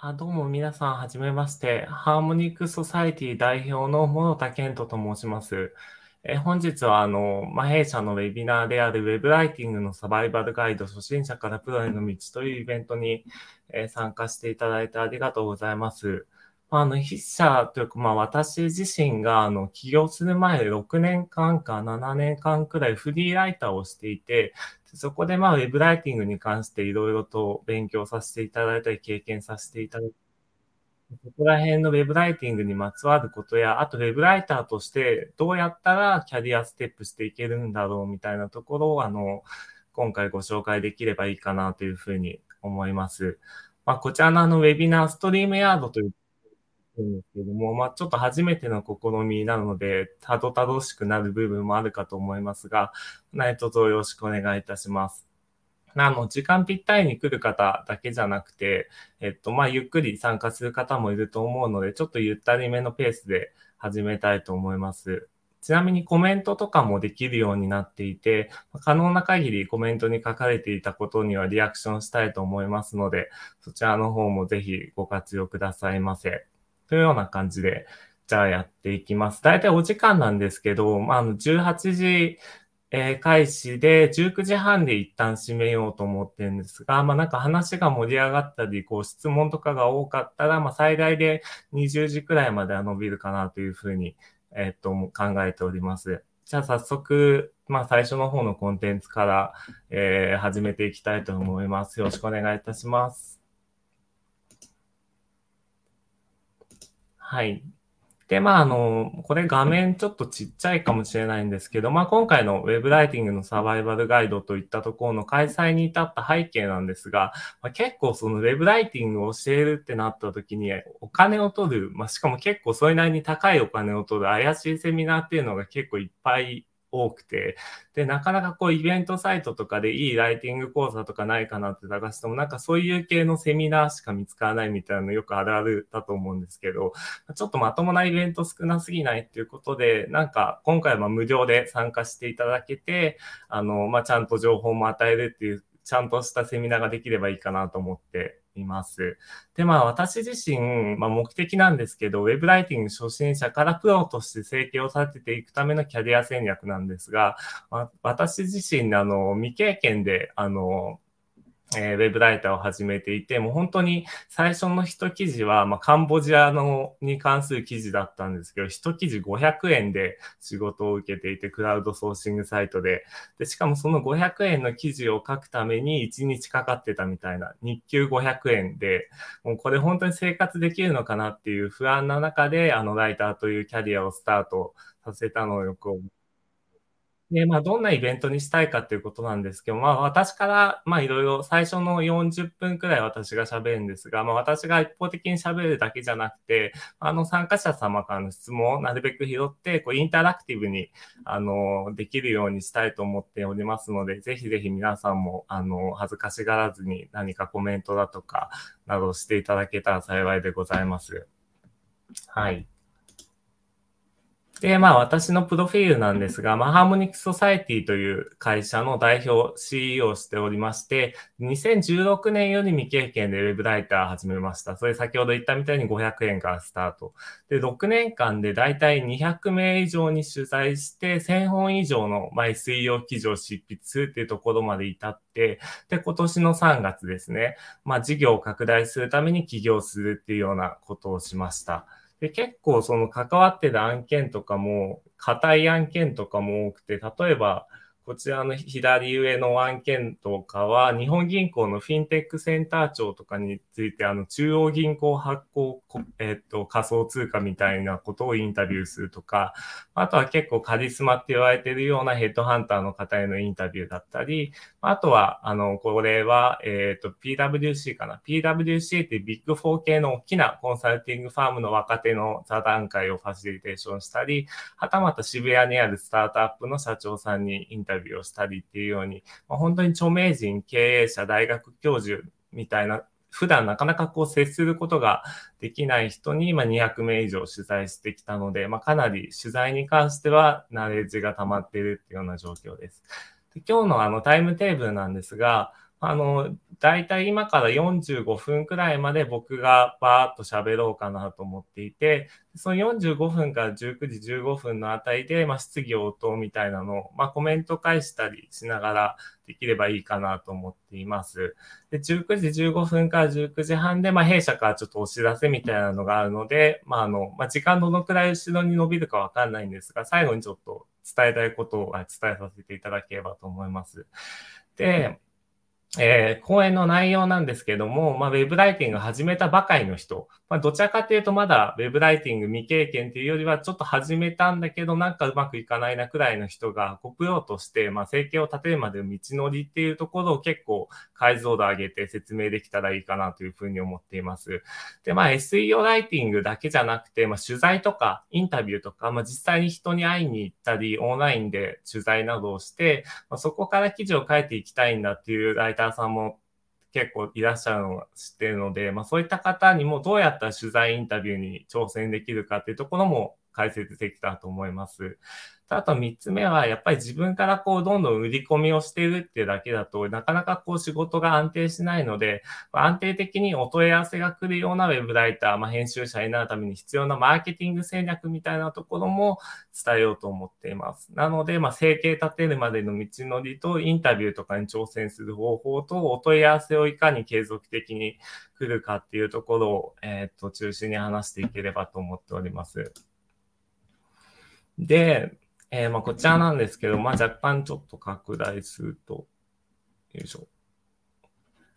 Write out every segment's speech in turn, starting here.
あ、どうも皆さん、はじめまして。ハーモニックソサイティ代表の諸田健人と申します。え本日は、あの、ま弊社のウェビナーである Web ライティングのサバイバルガイド初心者からプロへの道というイベントに、え参加していただいてありがとうございます。あの、筆者というか、まあ、私自身が、あの、起業する前で6年間か7年間くらいフリーライターをしていて、そこで、まあ、ウェブライティングに関していろいろと勉強させていただいたり、経験させていただいたりそこら辺のウェブライティングにまつわることや、あとウェブライターとしてどうやったらキャリアステップしていけるんだろうみたいなところを、あの、今回ご紹介できればいいかなというふうに思います。まあ、こちらのあのウェビナーストリームヤードというんですけども、まあ、ちょっと初めての試みなので、たどたどしくなる部分もあるかと思いますが、何卒よろしくお願いいたします。あの、時間ぴったりに来る方だけじゃなくて、えっと、まあ、ゆっくり参加する方もいると思うので、ちょっとゆったりめのペースで始めたいと思います。ちなみにコメントとかもできるようになっていて、可能な限りコメントに書かれていたことにはリアクションしたいと思いますので、そちらの方もぜひご活用くださいませ。というような感じで、じゃあやっていきます。だいたいお時間なんですけど、まあ、18時、えー、開始で19時半で一旦閉めようと思ってるんですが、まあなんか話が盛り上がったり、こう質問とかが多かったら、まあ最大で20時くらいまでは伸びるかなというふうに、えー、っと考えております。じゃあ早速、まあ最初の方のコンテンツから、えー、始めていきたいと思います。よろしくお願いいたします。はい。で、まあ、あの、これ画面ちょっとちっちゃいかもしれないんですけど、まあ、今回の Web ライティングのサバイバルガイドといったところの開催に至った背景なんですが、まあ、結構その Web ライティングを教えるってなった時にお金を取る、まあ、しかも結構それなりに高いお金を取る怪しいセミナーっていうのが結構いっぱい多くて、で、なかなかこうイベントサイトとかでいいライティング講座とかないかなって探しても、なんかそういう系のセミナーしか見つからないみたいなのよくあるあるだと思うんですけど、ちょっとまともなイベント少なすぎないっていうことで、なんか今回は無料で参加していただけて、あの、まあ、ちゃんと情報も与えるっていう、ちゃんとしたセミナーができればいいかなと思って。います。で、まあ私自身、まあ目的なんですけど、ウェブライティング初心者からプロとして生計を立てていくためのキャリア戦略なんですが、まあ、私自身、あの、未経験で、あの、えー、ウェブライターを始めていて、もう本当に最初の一記事は、まあ、カンボジアのに関する記事だったんですけど、一記事500円で仕事を受けていて、クラウドソーシングサイトで。で、しかもその500円の記事を書くために1日かかってたみたいな、日給500円で、もうこれ本当に生活できるのかなっていう不安な中で、あの、ライターというキャリアをスタートさせたのをよく思で、まあ、どんなイベントにしたいかっていうことなんですけど、まあ、私から、まあ、いろいろ最初の40分くらい私が喋るんですが、まあ、私が一方的に喋るだけじゃなくて、あの、参加者様からの質問をなるべく拾って、こう、インタラクティブに、あの、できるようにしたいと思っておりますので、ぜひぜひ皆さんも、あの、恥ずかしがらずに何かコメントだとか、などしていただけたら幸いでございます。はい。で、まあ私のプロフィールなんですが、まあハーモニックソサイティという会社の代表 CEO をしておりまして、2016年より未経験でウェブライター始めました。それ先ほど言ったみたいに500円からスタート。で、6年間でだいたい200名以上に取材して、1000本以上の毎水曜記事を執筆するっていうところまで至って、で、今年の3月ですね、まあ事業を拡大するために起業するっていうようなことをしました。で、結構その関わってた案件とかも、硬い案件とかも多くて、例えば、こちらの左上の案件とかは、日本銀行のフィンテックセンター長とかについて、あの、中央銀行発行、えっと、仮想通貨みたいなことをインタビューするとか、あとは結構カリスマって言われてるようなヘッドハンターの方へのインタビューだったり、あとは、あの、これは、えっと、PWC かな。PWC ってビッグ4系の大きなコンサルティングファームの若手の座談会をファシリテーションしたり、はたまた渋谷にあるスタートアップの社長さんにインタビュービューをしたりっていうように、まあ、本当に著名人、経営者、大学教授みたいな、普段なかなかこう接することができない人に今200名以上取材してきたので、まあ、かなり取材に関してはナレッジが溜まっているっていうような状況です。で今日のあのタイムテーブルなんですが、あの、だいたい今から45分くらいまで僕がバーッと喋ろうかなと思っていて、その45分から19時15分のあたりで、まあ、質疑応答みたいなのを、まあ、コメント返したりしながらできればいいかなと思っています。で、19時15分から19時半で、まあ、弊社からちょっとお知らせみたいなのがあるので、まあ、あの、まあ、時間どのくらい後ろに伸びるかわかんないんですが、最後にちょっと伝えたいことを伝えさせていただければと思います。で、えー、講演の内容なんですけども、まあ、ウェブライティング始めたばかりの人、まあ、どちらかというとまだウェブライティング未経験というよりはちょっと始めたんだけどなんかうまくいかないなくらいの人が、ごプロとして、まあ、生計を立てるまでの道のりっていうところを結構解像度上げて説明できたらいいかなというふうに思っています。で、まあ、SEO ライティングだけじゃなくて、まあ、取材とかインタビューとか、まあ、実際に人に会いに行ったり、オンラインで取材などをして、まあ、そこから記事を書いていきたいんだっていうライターさんも結構いらっしゃるのを知ってるので、まあ、そういった方にもどうやったら取材インタビューに挑戦できるかっていうところも解説できたと思います。あと3つ目は、やっぱり自分からこう、どんどん売り込みをしているっていうだけだとなかなかこう、仕事が安定しないので、安定的にお問い合わせが来るようなウェブライター、まあ、編集者になるために必要なマーケティング戦略みたいなところも伝えようと思っています。なので、まあ、生計立てるまでの道のりと、インタビューとかに挑戦する方法と、お問い合わせをいかに継続的に来るかっていうところを、えっ、と、中心に話していければと思っております。で、えー、まあ、こちらなんですけど、まあ、若干ちょっと拡大すると、よいしょ。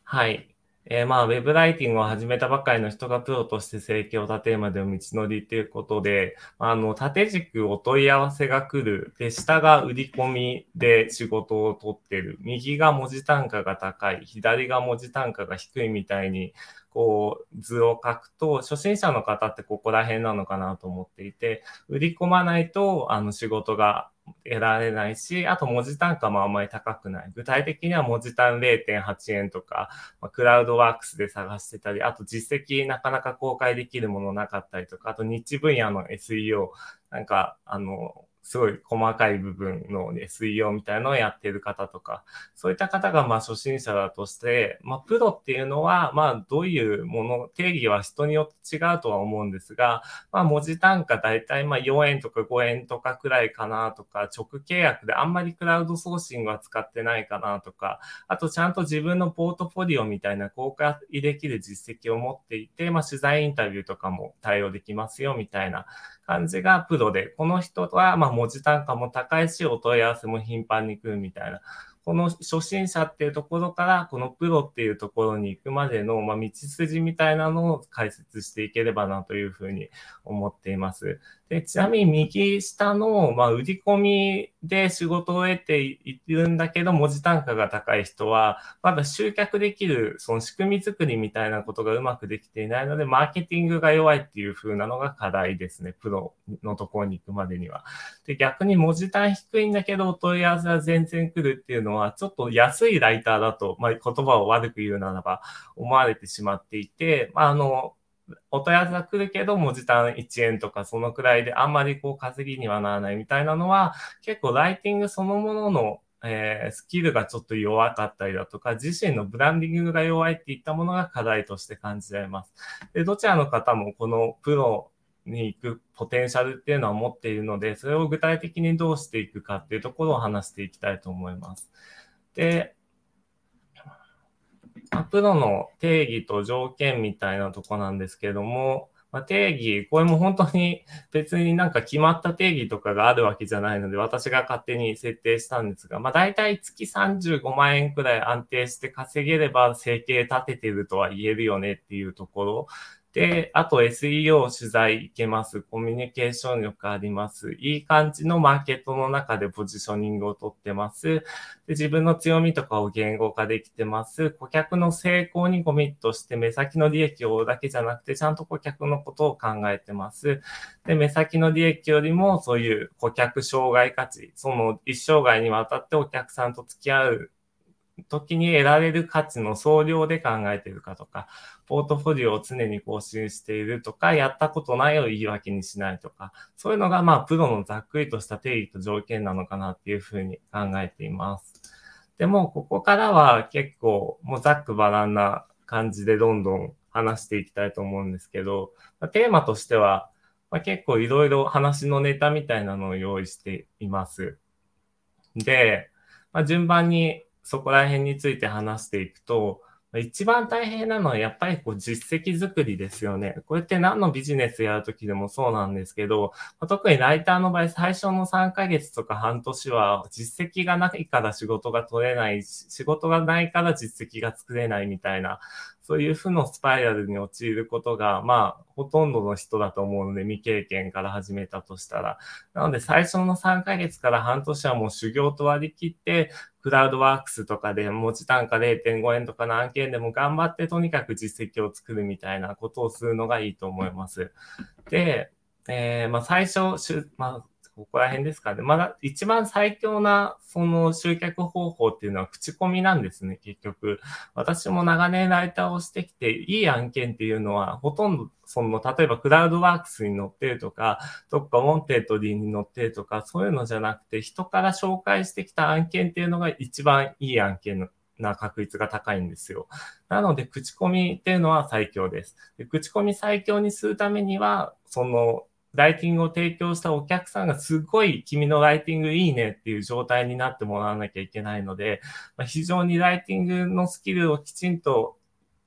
はい。えー、まあ、ウェブライティングを始めたばかりの人がプロとして生計を立てるまでの道のりっていうことで、あの、縦軸お問い合わせが来る。で、下が売り込みで仕事を取ってる。右が文字単価が高い。左が文字単価が低いみたいに、こう図を書くと、初心者の方ってここら辺なのかなと思っていて、売り込まないとあの仕事が得られないし、あと文字単価もあんまり高くない。具体的には文字単0.8円とか、ま、クラウドワークスで探してたり、あと実績なかなか公開できるものなかったりとか、あと日分野の SEO、なんか、あの、すごい細かい部分の SEO みたいなのをやっている方とか、そういった方がまあ初心者だとして、まあプロっていうのはまあどういうもの、定義は人によって違うとは思うんですが、まあ文字単価だいたいまあ4円とか5円とかくらいかなとか、直契約であんまりクラウドソーシングは使ってないかなとか、あとちゃんと自分のポートフォリオみたいな公開できる実績を持っていて、まあ取材インタビューとかも対応できますよみたいな感じがプロで、この人はまあ文字単価も高いし、お問い合わせも頻繁に来るみたいな。この初心者っていうところから、このプロっていうところに行くまでの、ま道筋みたいなのを解説していければなというふうに思っています。で、ちなみに右下の、まあ、売り込みで仕事を得ているんだけど、文字単価が高い人は、まだ集客できる、その仕組み作りみたいなことがうまくできていないので、マーケティングが弱いっていう風なのが課題ですね。プロのところに行くまでには。で、逆に文字単低いんだけど、お問い合わせは全然来るっていうのは、ちょっと安いライターだと、まあ、言葉を悪く言うならば、思われてしまっていて、まあ、あの、お問い合わせが来るけど、文字単1円とかそのくらいであんまりこう稼ぎにはならないみたいなのは、結構ライティングそのもののえー、スキルがちょっと弱かったりだとか、自身のブランディングが弱いっていったものが課題として感じられます。で、どちらの方もこのプロに行くポテンシャルっていうのは持っているので、それを具体的にどうしていくかっていうところを話していきたいと思います。で、プロの定義と条件みたいなとこなんですけども、まあ、定義、これも本当に別になんか決まった定義とかがあるわけじゃないので、私が勝手に設定したんですが、まあ大体月35万円くらい安定して稼げれば成形立ててるとは言えるよねっていうところ。で、あと SEO 取材いけます。コミュニケーション力あります。いい感じのマーケットの中でポジショニングをとってます。で自分の強みとかを言語化できてます。顧客の成功にコミットして目先の利益を追うだけじゃなくて、ちゃんと顧客のことを考えてます。で、目先の利益よりもそういう顧客障害価値、その一生涯にわたってお客さんと付き合う時に得られる価値の総量で考えているかとか、ポートフォリオを常に更新しているとか、やったことないを言い訳にしないとか、そういうのがまあプロのざっくりとした定義と条件なのかなっていうふうに考えています。でも、ここからは結構、もうざっくばらんな感じでどんどん話していきたいと思うんですけど、テーマとしては、まあ、結構いろいろ話のネタみたいなのを用意しています。で、まあ、順番にそこら辺について話していくと、一番大変なのはやっぱりこう実績作りですよね。これって何のビジネスやるときでもそうなんですけど、特にライターの場合最初の3ヶ月とか半年は実績がないから仕事が取れない、仕事がないから実績が作れないみたいな、そういう負のスパイラルに陥ることが、まあ、ほとんどの人だと思うので、未経験から始めたとしたら。なので、最初の3ヶ月から半年はもう修行と割り切って、クラウドワークスとかで持ち単価0.5円とかの案件でも頑張ってとにかく実績を作るみたいなことをするのがいいと思います。で、えー、まあ最初、まあここら辺ですかね。まだ一番最強なその集客方法っていうのは口コミなんですね、結局。私も長年ライターをしてきて、いい案件っていうのはほとんどその、例えばクラウドワークスに載ってるとか、どっか Wantedly に載ってるとか、そういうのじゃなくて、人から紹介してきた案件っていうのが一番いい案件な確率が高いんですよ。なので、口コミっていうのは最強です。で口コミ最強にするためには、その、ライティングを提供したお客さんがすごい君のライティングいいねっていう状態になってもらわなきゃいけないので、まあ、非常にライティングのスキルをきちんと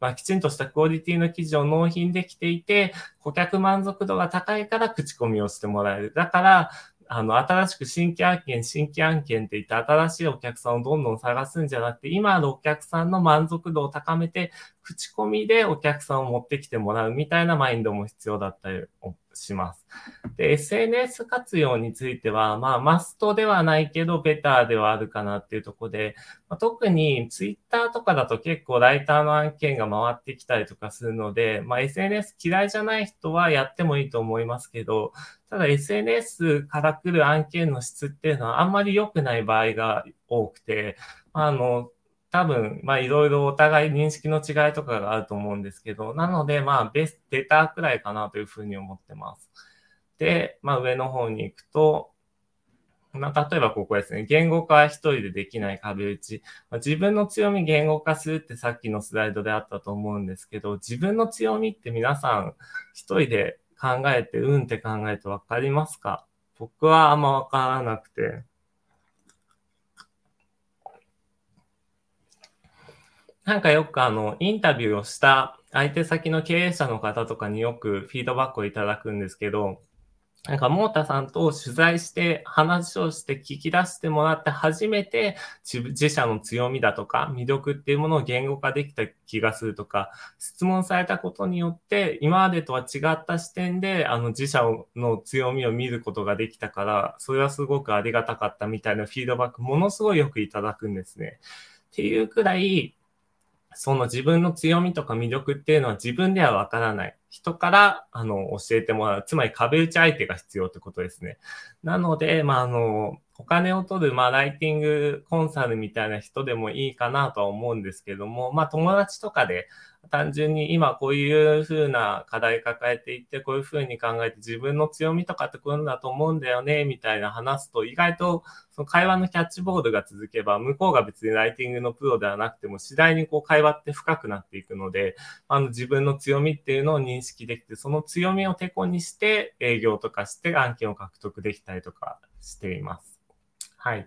まあ、きちんとしたクオリティの記事を納品できていて、顧客満足度が高いから口コミをしてもらえる。だから、あの、新しく新規案件、新規案件って言って新しいお客さんをどんどん探すんじゃなくて、今のお客さんの満足度を高めて、口コミでお客さんを持ってきてもらうみたいなマインドも必要だったりします。で、SNS 活用については、まあ、マストではないけど、ベターではあるかなっていうところで、まあ、特に Twitter とかだと結構ライターの案件が回ってきたりとかするので、まあ、SNS 嫌いじゃない人はやってもいいと思いますけど、ただ SNS から来る案件の質っていうのはあんまり良くない場合が多くて、あの、多分、まあいろいろお互い認識の違いとかがあると思うんですけど、なのでまあベス、ベタータくらいかなというふうに思ってます。で、まあ上の方に行くと、まあ例えばここですね、言語化は一人でできない壁打ち。まあ、自分の強み言語化するってさっきのスライドであったと思うんですけど、自分の強みって皆さん一人で考えて、うんって考えてわかりますか？僕はあんまわからなくて。なんかよくあの、インタビューをした相手先の経営者の方とかによくフィードバックをいただくんですけど、なんか、モータさんと取材して話をして聞き出してもらって初めて自社の強みだとか魅力っていうものを言語化できた気がするとか、質問されたことによって今までとは違った視点であの自社の強みを見ることができたから、それはすごくありがたかったみたいなフィードバックものすごいよくいただくんですね。っていうくらい、その自分の強みとか魅力っていうのは自分ではわからない。人から、あの、教えてもらう。つまり壁打ち相手が必要ってことですね。なので、まあ、あの、お金を取る、まあ、ライティングコンサルみたいな人でもいいかなとは思うんですけども、まあ、友達とかで、単純に今こういうふうな課題抱えていって、こういうふうに考えて自分の強みとかってこういうのだと思うんだよね、みたいな話すと、意外とその会話のキャッチボールが続けば、向こうが別にライティングのプロではなくても、次第にこう会話って深くなっていくので、あの自分の強みっていうのを認識できて、その強みをてこにして営業とかして案件を獲得できたりとかしています。はい。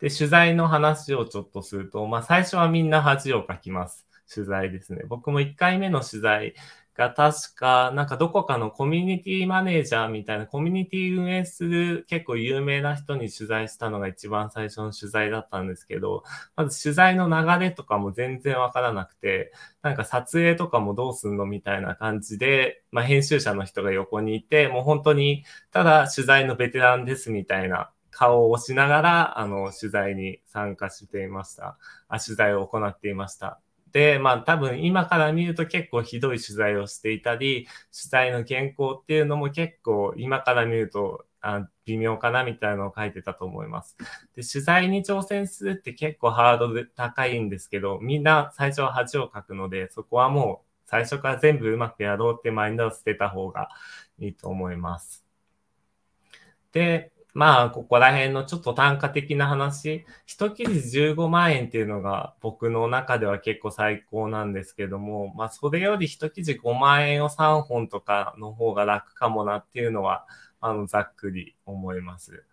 で、取材の話をちょっとすると、まあ最初はみんな恥をかきます。取材ですね。僕も1回目の取材が確か、なんかどこかのコミュニティマネージャーみたいなコミュニティ運営する結構有名な人に取材したのが一番最初の取材だったんですけど、まず取材の流れとかも全然わからなくて、なんか撮影とかもどうすんのみたいな感じで、まあ編集者の人が横にいて、もう本当にただ取材のベテランですみたいな顔を押しながら、あの、取材に参加していました。あ取材を行っていました。で、まあ多分今から見ると結構ひどい取材をしていたり、取材の原稿っていうのも結構今から見るとあ微妙かなみたいなのを書いてたと思います。で、取材に挑戦するって結構ハードル高いんですけど、みんな最初は恥をかくので、そこはもう最初から全部うまくやろうってマインドを捨てた方がいいと思います。で、まあ、ここら辺のちょっと単価的な話、一記事15万円っていうのが僕の中では結構最高なんですけども、まあ、それより一記事5万円を3本とかの方が楽かもなっていうのは、あの、ざっくり思います。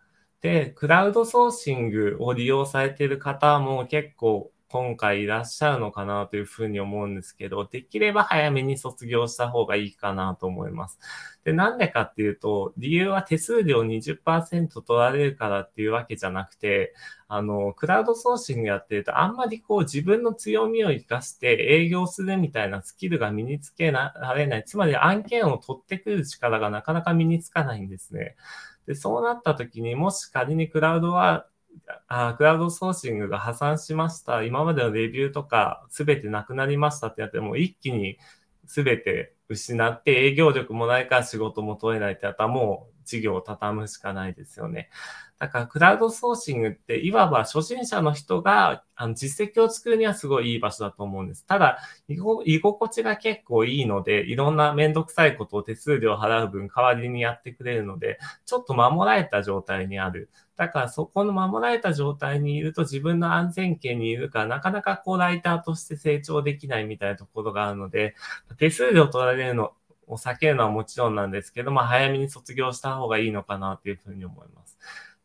で、クラウドソーシングを利用されている方も結構今回いらっしゃるのかなというふうに思うんですけど、できれば早めに卒業した方がいいかなと思います。で、なんでかっていうと、理由は手数料20%取られるからっていうわけじゃなくて、あの、クラウドソーシングやってると、あんまりこう自分の強みを活かして営業するみたいなスキルが身につけられない。つまり案件を取ってくる力がなかなか身につかないんですね。で、そうなった時にもし仮にクラウドはあクラウドソーシングが破産しました。今までのレビューとかすべてなくなりましたってやっても一気にすべて失って営業力もないから仕事も取れないってやったらもう事業を畳むしかないですよね。だからクラウドソーシングっていわば初心者の人があの実績を作るにはすごいいい場所だと思うんです。ただ、居心地が結構いいので、いろんなめんどくさいことを手数料払う分代わりにやってくれるので、ちょっと守られた状態にある。だからそこの守られた状態にいると自分の安全圏にいるからなかなかこうライターとして成長できないみたいなところがあるので、手数料取られるのを避けるのはもちろんなんですけど、まあ早めに卒業した方がいいのかなというふうに思います。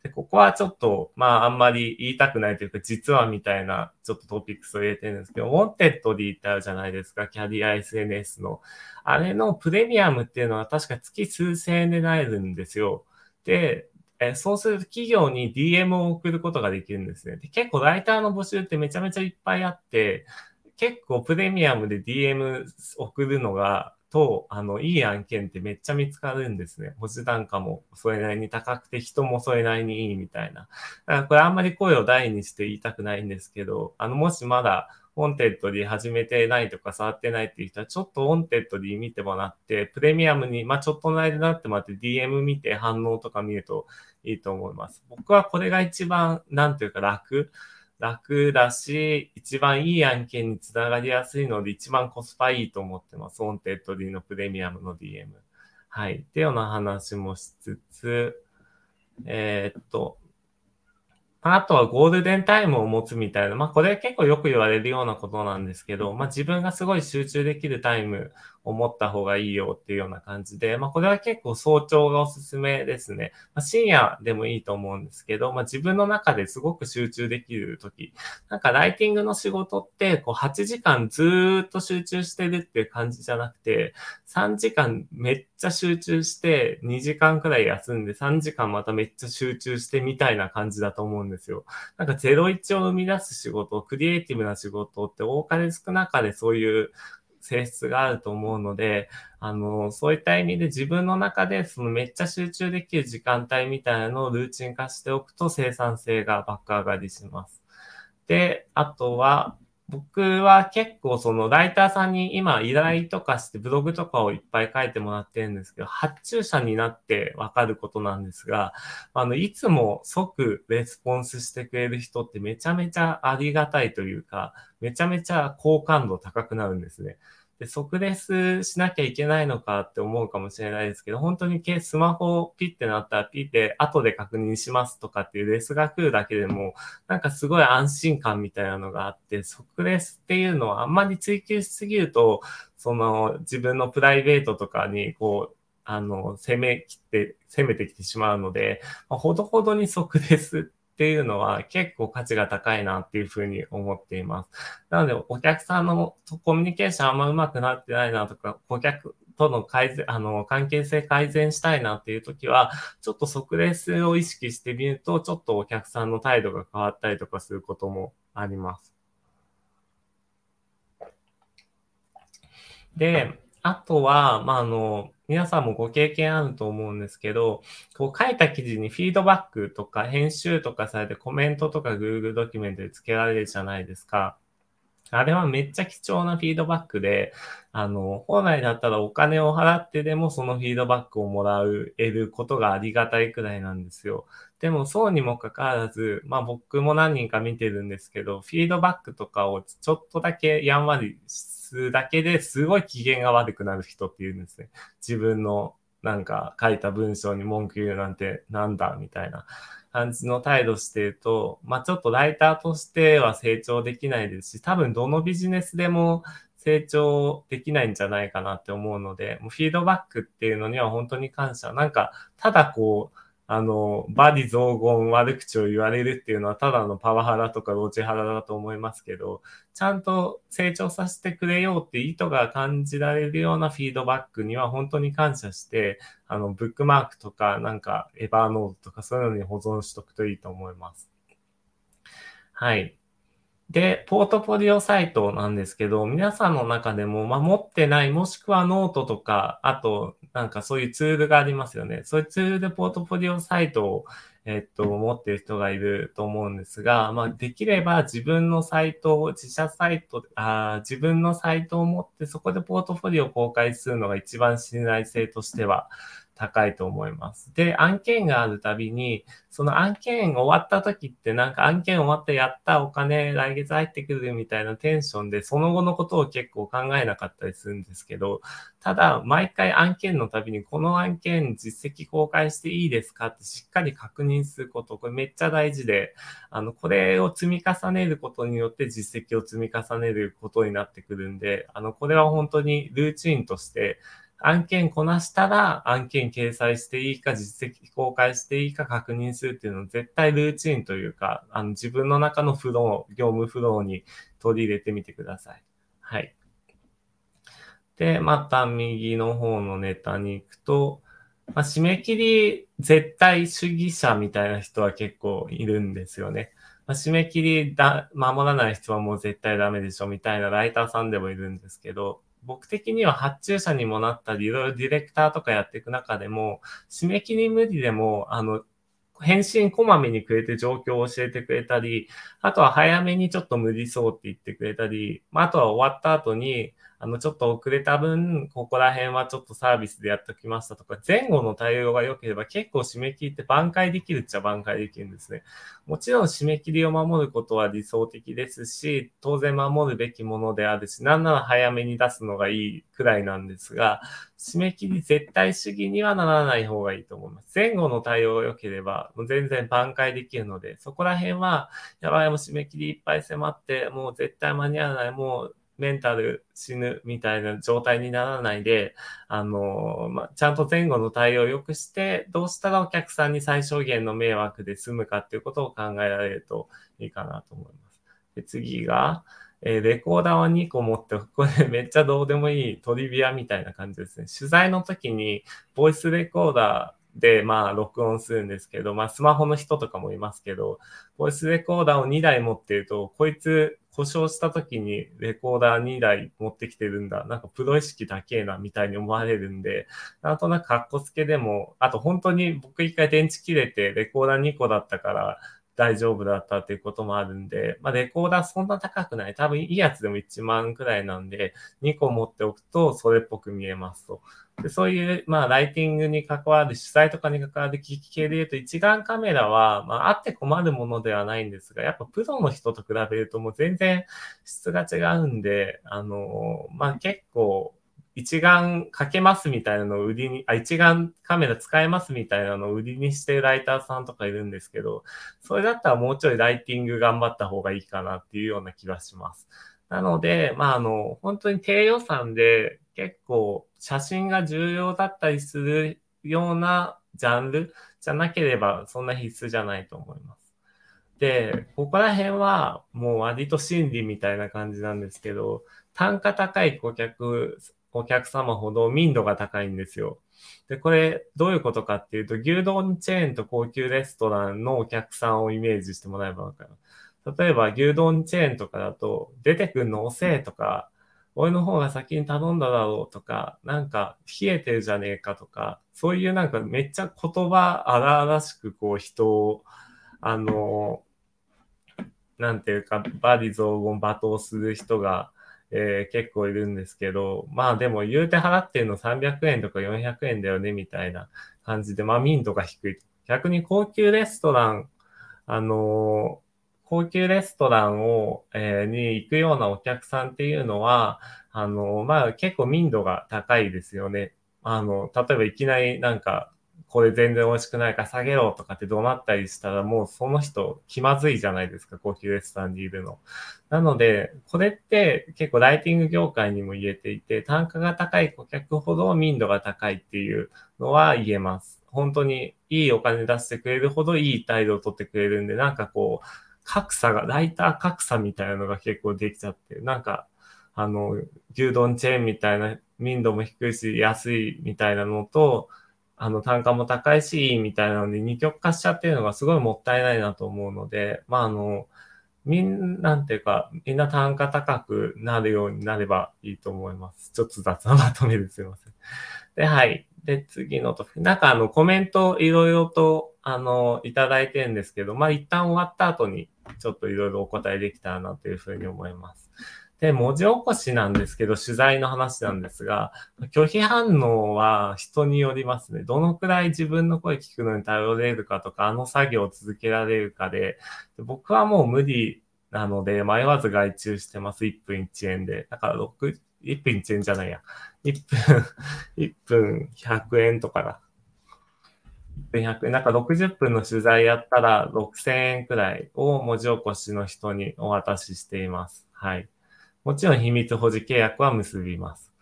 で、ここはちょっと、まああんまり言いたくないというか、実はみたいなちょっとトピックスを入れてるんですけど、 Wantedly ってあるじゃないですか、キャリア SNS の。あれのプレミアムっていうのは確か月数千円でなれるんですよ。で、えそうすると企業に DM を送ることができるんですね。で結構ライターの募集ってめちゃめちゃいっぱいあって、結構プレミアムで DM 送るのが、と、あの、いい案件ってめっちゃ見つかるんですね。文字単価もそれなりに高くて人もそれなりにいいみたいな。だからこれあんまり声を大にして言いたくないんですけど、あの、もしまだ Wantedly 始めてないとか触ってないっていう人は、ちょっと Wantedly 見てもらって、プレミアムに、まあちょっとの間になってもらって DM 見て反応とか見るといいと思います。僕はこれが一番、なんていうか楽、楽だし、一番いい案件につながりやすいので、一番コスパいいと思ってます。 Wantedly のプレミアムの DM。はい。っていうような話もしつつ、えー、っと、あとはゴールデンタイムを持つみたいな、まあこれ結構よく言われるようなことなんですけど、まあ自分がすごい集中できるタイムを持った方がいいよっていうような感じで、まあこれは結構早朝がおすすめですね。まあ、深夜でもいいと思うんですけど、まあ自分の中ですごく集中できるとき、なんかライティングの仕事ってこう8時間ずっと集中してるっていう感じじゃなくて、3時間めっちゃ集中して2時間くらい休んで3時間まためっちゃ集中してみたいな感じだと思うんですよ。なんか01を生み出す仕事、クリエイティブな仕事って多かれ少なかれそういう性質があると思うので、あの、そういった意味で自分の中でそのめっちゃ集中できる時間帯みたいなのをルーチン化しておくと生産性が爆上がりします。で、あとは、僕は結構そのライターさんに今依頼とかしてブログとかをいっぱい書いてもらってるんですけど、発注者になってわかることなんですが、あの、いつも即レスポンスしてくれる人ってめちゃめちゃありがたいというか、めちゃめちゃ好感度高くなるんですね。で、即レスしなきゃいけないのかって思うかもしれないですけど、本当にスマホをピッてなったらピッて後で確認しますとかっていうレスが来るだけでも、なんかすごい安心感みたいなのがあって、即レスっていうのはあんまり追求しすぎると、その自分のプライベートとかにこう、あの、攻め切って、攻めてきてしまうので、まあ、ほどほどに即レスっていうのは結構価値が高いなっていうふうに思っています。なので、お客さんのコミュニケーションあんま上手くなってないなとか、顧客との改善、あの、関係性改善したいなっていう時は、ちょっと即レスを意識してみると、ちょっとお客さんの態度が変わったりとかすることもあります。で、あとは、まあ、あの、皆さんもご経験あると思うんですけど、こう書いた記事にフィードバックとか編集とかされてコメントとか Google ドキュメントで付けられるじゃないですか。あれはめっちゃ貴重なフィードバックで、あの、本来だったらお金を払ってでもそのフィードバックをもらう、得ることがありがたいくらいなんですよ。でもそうにもかかわらず、まあ僕も何人か見てるんですけど、フィードバックとかをちょっとだけやんわりすだけですごい機嫌が悪くなる人っていうんですね。自分のなんか書いた文章に文句言うなんてなんだみたいな感じの態度してると、まあちょっとライターとしては成長できないですし、多分どのビジネスでも成長できないんじゃないかなって思うので、もうフィードバックっていうのには本当に感謝。なんか、ただこう、あの、罵詈雑言悪口を言われるっていうのはただのパワハラとかモラハラだと思いますけど、ちゃんと成長させてくれようって意図が感じられるようなフィードバックには本当に感謝して、あの、ブックマークとかなんか Evernote とかそういうのに保存しとくといいと思います。はい。で、ポートフォリオサイトなんですけど、皆さんの中でも、ま、持ってない、もしくはノートとか、あと、なんかそういうツールがありますよね。そういうツールでポートフォリオサイトを、えっと、持っている人がいると思うんですが、まあ、できれば自分のサイトを、自社サイト、あ自分のサイトを持って、そこでポートフォリオを公開するのが一番信頼性としては高いと思います。で、案件があるたびに、その案件終わった時ってなんか案件終わってやったお金来月入ってくるみたいなテンションでその後のことを結構考えなかったりするんですけど、ただ毎回案件のたびにこの案件実績公開していいですかってしっかり確認すること、これめっちゃ大事で、あの、これを積み重ねることによって実績を積み重ねることになってくるんで、あの、これは本当にルーチンとして案件こなしたら案件掲載していいか実績公開していいか確認するっていうのを絶対ルーチンというか、あの自分の中のフロー、業務フローに取り入れてみてください。はい。で、また右の方のネタに行くと、まあ、締め切り絶対主義者みたいな人は結構いるんですよね。まあ、締め切りだ、守らない人はもう絶対ダメでしょみたいなライターさんでもいるんですけど、僕的には発注者にもなったり、いろいろディレクターとかやっていく中でも、締め切り無理でも、あの、返信こまめにくれて状況を教えてくれたり、あとは早めにちょっと無理そうって言ってくれたり、まあ、あとは終わった後に、あの、ちょっと遅れた分、ここら辺はちょっとサービスでやっておきましたとか、前後の対応が良ければ結構締め切りって挽回できるっちゃ挽回できるんですね。もちろん締め切りを守ることは理想的ですし、当然守るべきものであるし、なんなら早めに出すのがいいくらいなんですが、締め切り絶対主義にはならない方がいいと思います。前後の対応が良ければ、もう全然挽回できるので、そこら辺は、やばい、もう締め切りいっぱい迫って、もう絶対間に合わない、もうメンタル死ぬみたいな状態にならないで、あの、まあ、ちゃんと前後の対応を良くして、どうしたらお客さんに最小限の迷惑で済むかっていうことを考えられるといいかなと思います。で次が、えー、レコーダーは2個持って、これめっちゃどうでもいいトリビアみたいな感じですね。取材の時に、ボイスレコーダー、で、まあ、録音するんですけど、まあ、スマホの人とかもいますけど、ボイスレコーダーを2台持ってると、こいつ故障した時にレコーダー2台持ってきてるんだ。なんかプロ意識だけなみたいに思われるんで、なんとなく格好つけでも、あと本当に僕一回電池切れてレコーダー2個だったから大丈夫だったっていうこともあるんで、まあレコーダーそんな高くない。多分いいやつでも1万くらいなんで、2個持っておくとそれっぽく見えますと。でそういう、まあ、ライティングに関わる、主催とかに関わる機器系で言うと、一眼カメラは、まあ、あって困るものではないんですが、やっぱプロの人と比べるともう全然質が違うんで、あの、まあ、結構、一眼かけますみたいなのを売りに、あ、一眼カメラ使えますみたいなのを売りにしてるライターさんとかいるんですけど、それだったらもうちょいライティング頑張った方がいいかなっていうような気がします。なので、まあ、あの、本当に低予算で結構写真が重要だったりするようなジャンルじゃなければそんな必須じゃないと思います。で、ここら辺はもう割と心理みたいな感じなんですけど、単価高い顧客、お客様ほど民度が高いんですよ。で、これどういうことかっていうと、牛丼チェーンと高級レストランのお客さんをイメージしてもらえばわかる。例えば牛丼チェーンとかだと、出てくんの遅えとか、俺の方が先に頼んだだろうとか、なんか冷えてるじゃねえかとか、そういうなんかめっちゃ言葉荒々しくこう人を、あの、なんていうか、バディ雑言罵倒する人が、えー、結構いるんですけど、まあでも言うて払ってるの300円とか400円だよねみたいな感じで、まあ民度が低い。逆に高級レストラン、あの高級レストランを、えー、に行くようなお客さんっていうのは、あの、まあ結構民度が高いですよね。あの、例えばいきなりなんか、これ全然美味しくないから下げろとかって怒鳴ったりしたらもうその人気まずいじゃないですか、高級レストランにいるの。なので、これって結構ライティング業界にも言えていて、単価が高い顧客ほど民度が高いっていうのは言えます。本当にいいお金出してくれるほどいい態度を取ってくれるんで、なんかこう、格差が、ライター格差みたいなのが結構できちゃって、なんか、あの、牛丼チェーンみたいな民度も低いし安いみたいなのと、あの、単価も高いし、みたいなので、二極化しちゃってるのがすごいもったいないなと思うので、まあ、あの、みんな、なんていうか、みんな単価高くなるようになればいいと思います。ちょっと雑なまとめですいません。で、はい。で、次のと、なんかあの、コメントいろいろと、あの、いただいてるんですけど、まあ、一旦終わった後に、ちょっといろいろお答えできたらなというふうに思います。で、文字起こしなんですけど、取材の話なんですが、拒否反応は人によりますね。どのくらい自分の声聞くのに頼れるかとか、あの作業を続けられるかで、僕はもう無理なので、迷わず外注してます。1分1円で。だから6、1分1円じゃないや。1分 1分100円とかだ。1分100円。なんか60分の取材やったら6000円くらいを文字起こしの人にお渡ししています。はい。もちろん秘密保持契約は結びます。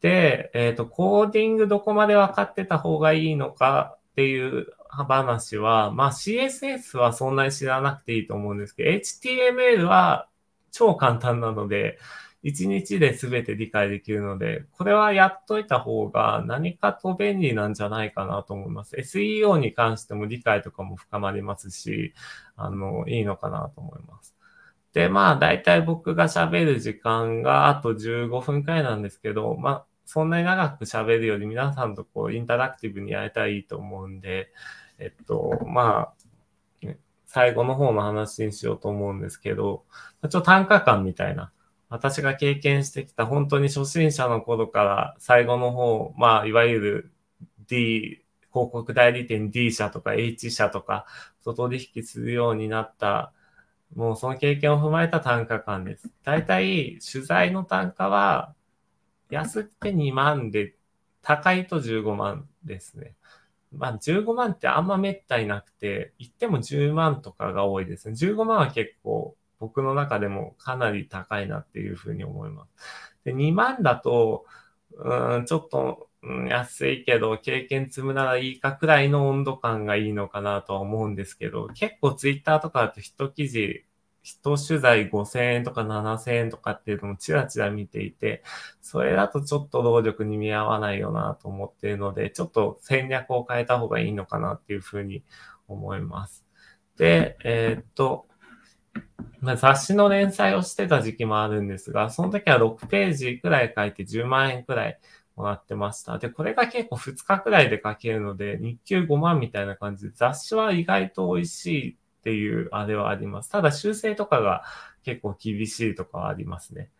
で、えっ、ー、と、コーディングどこまで分かってた方がいいのかっていう話は、まあ CSS はそんなに知らなくていいと思うんですけど、HTML は超簡単なので、1日で全て理解できるので、これはやっといた方が何かと便利なんじゃないかなと思います。SEO に関しても理解とかも深まりますし、あの、いいのかなと思います。で、まあ、だいたい僕が喋る時間があと15分くらいなんですけど、まあ、そんなに長く喋るより皆さんとこう、インタラクティブにやれたいと思うんで、えっと、まあ、最後の方の話にしようと思うんですけど、ちょっと単価感みたいな、私が経験してきた本当に初心者の頃から最後の方、まあ、いわゆる D、広告代理店 D 社とか H 社とかと取引するようになったもうその経験を踏まえた単価感です。大体、取材の単価は、安くて2万で、高いと15万ですね。まあ、15万ってあんまめったになくて、言っても10万とかが多いですね。15万は結構、僕の中でもかなり高いなっていうふうに思います。で、2万だと、うん、ちょっと、安いけど、経験積むならいいかくらいの温度感がいいのかなとは思うんですけど、結構ツイッターとかだと一記事、一取材5000円とか7000円とかっていうのもちらちら見ていて、それだとちょっと労力に見合わないよなと思っているので、ちょっと戦略を変えた方がいいのかなっていうふうに思います。で、えー、っと、まあ、雑誌の連載をしてた時期もあるんですが、その時は6ページくらい書いて10万円くらいもらってました。で、これが結構2日くらいで書けるので、日給5万みたいな感じで、雑誌は意外と美味しいっていうあれはあります。ただ修正とかが結構厳しいとかはありますね。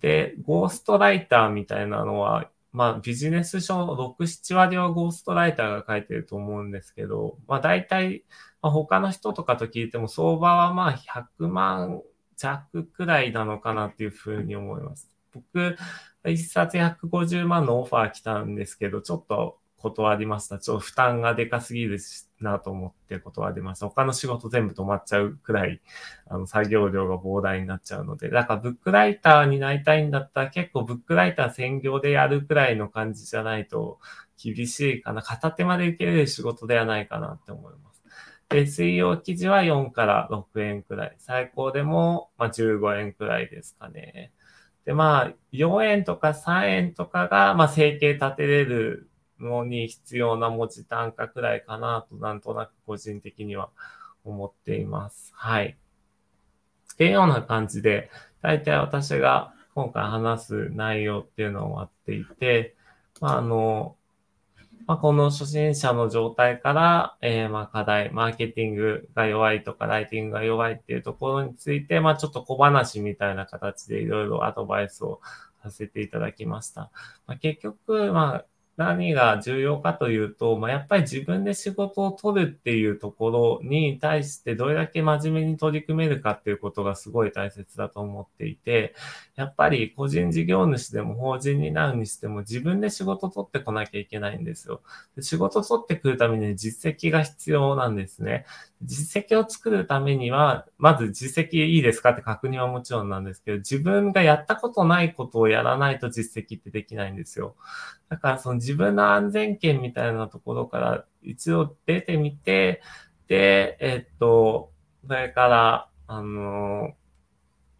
で、ゴーストライターみたいなのは、まあビジネス書6、7割はゴーストライターが書いてると思うんですけど、まあ大体、まあ、他の人とかと聞いても相場はまあ100万弱くらいなのかなっていうふうに思います。僕、一冊150万のオファー来たんですけど、ちょっと断りました。ちょっと負担がでかすぎるしなと思って断りました。他の仕事全部止まっちゃうくらい、あの、作業量が膨大になっちゃうので、だからブックライターになりたいんだったら結構ブックライター専業でやるくらいの感じじゃないと厳しいかな。片手まで受けれる仕事ではないかなって思います。で、水曜記事は4から6円くらい。最高でも、ま、15円くらいですかね。で、まあ、4円とか3円とかが、まあ、生計立てれるのに必要な文字単価くらいかなと、なんとなく個人的には思っています。はい。っていうような感じで、大体私が今回話す内容っていうのを終わっていて、まあ、あの、まあ、この初心者の状態から、えー、まあ課題、マーケティングが弱いとか、ライティングが弱いっていうところについて、まあ、ちょっと小話みたいな形でいろいろアドバイスをさせていただきました。まあ、結局、まあ、何が重要かというと、まあ、やっぱり自分で仕事を取るっていうところに対してどれだけ真面目に取り組めるかっていうことがすごい大切だと思っていて、やっぱり個人事業主でも法人になるにしても自分で仕事取ってこなきゃいけないんですよ。で仕事取ってくるために実績が必要なんですね。実績を作るためには、まず実績いいですかって確認はもちろんなんですけど、自分がやったことないことをやらないと実績ってできないんですよ。だからその自分の安全圏みたいなところから一度出てみて、で、えっと、それから、あの、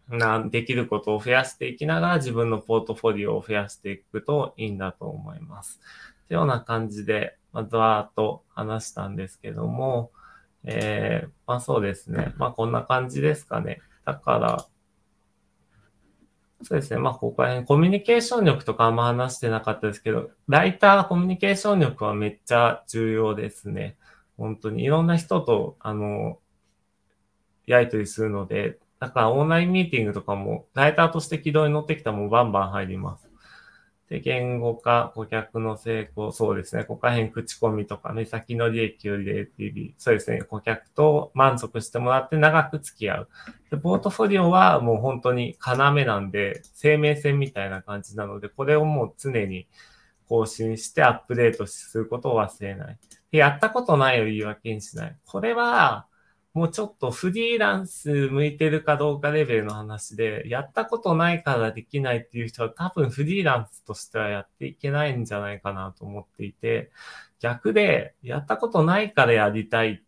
な、できることを増やしていきながら自分のポートフォリオを増やしていくといいんだと思います。というような感じで、まずはと話したんですけども、えー、まあそうですね。まあこんな感じですかね。だから、そうですね。まあ、ここら辺、コミュニケーション力とかあんま話してなかったですけど、ライター、コミュニケーション力はめっちゃ重要ですね。本当に。いろんな人と、あの、やりとりするので、だからオンラインミーティングとかも、ライターとして軌道に乗ってきたらもうバンバン入ります。で、言語化、顧客の成功、そうですね。ここら辺口コミとか、目先の利益より LTV、そうですね。顧客と満足してもらって長く付き合う。で、ポートフォリオはもう本当に要なんで、生命線みたいな感じなので、これをもう常に更新してアップデートすることを忘れない。で、やったことないを言い訳にしない。これは、もうちょっとフリーランス向いてるかどうかレベルの話で、やったことないからできないっていう人は多分フリーランスとしてはやっていけないんじゃないかなと思っていて、逆で、やったことないからやりたい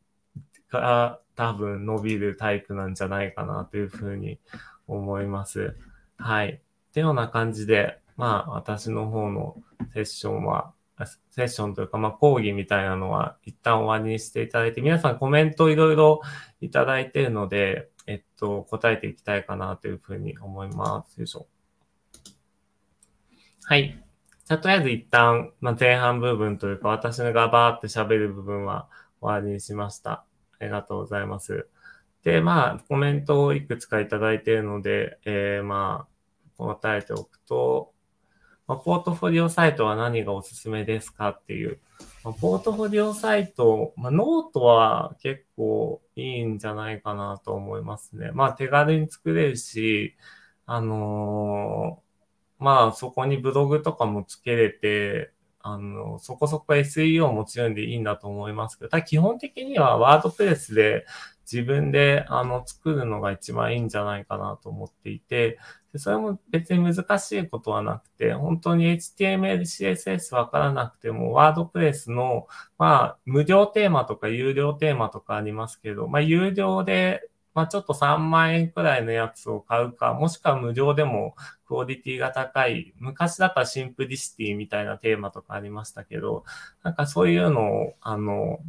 から多分伸びるタイプなんじゃないかなというふうに思います。はい。ってような感じで、まあ私の方のセッションはセッションというか、まあ、講義みたいなのは一旦終わりにしていただいて、皆さんコメントいろいろいただいているので、えっと、答えていきたいかなというふうに思います。よいしょ。はい。じゃ、とりあえず一旦、まあ、前半部分というか、私がバーって喋る部分は終わりにしました。ありがとうございます。で、まあ、コメントをいくつかいただいているので、えー、まあ、答えておくと、まあ、ポートフォリオサイトは何がおすすめですかっていう。まあ、ポートフォリオサイト、まあ、ノートは結構いいんじゃないかなと思いますね。まあ手軽に作れるし、あのー、まあそこにブログとかもつけれて、あの、そこそこ SEO もちろんでいいんだと思いますけど、ただ基本的にはワードプレスで自分であの作るのが一番いいんじゃないかなと思っていて、でそれも別に難しいことはなくて、本当に HTML、CSS わからなくても、ワードプレスの、まあ、無料テーマとか有料テーマとかありますけど、まあ、有料で、まあ、ちょっと3万円くらいのやつを買うか、もしくは無料でもクオリティが高い、昔だったらシンプリシティみたいなテーマとかありましたけど、なんかそういうのを、あの、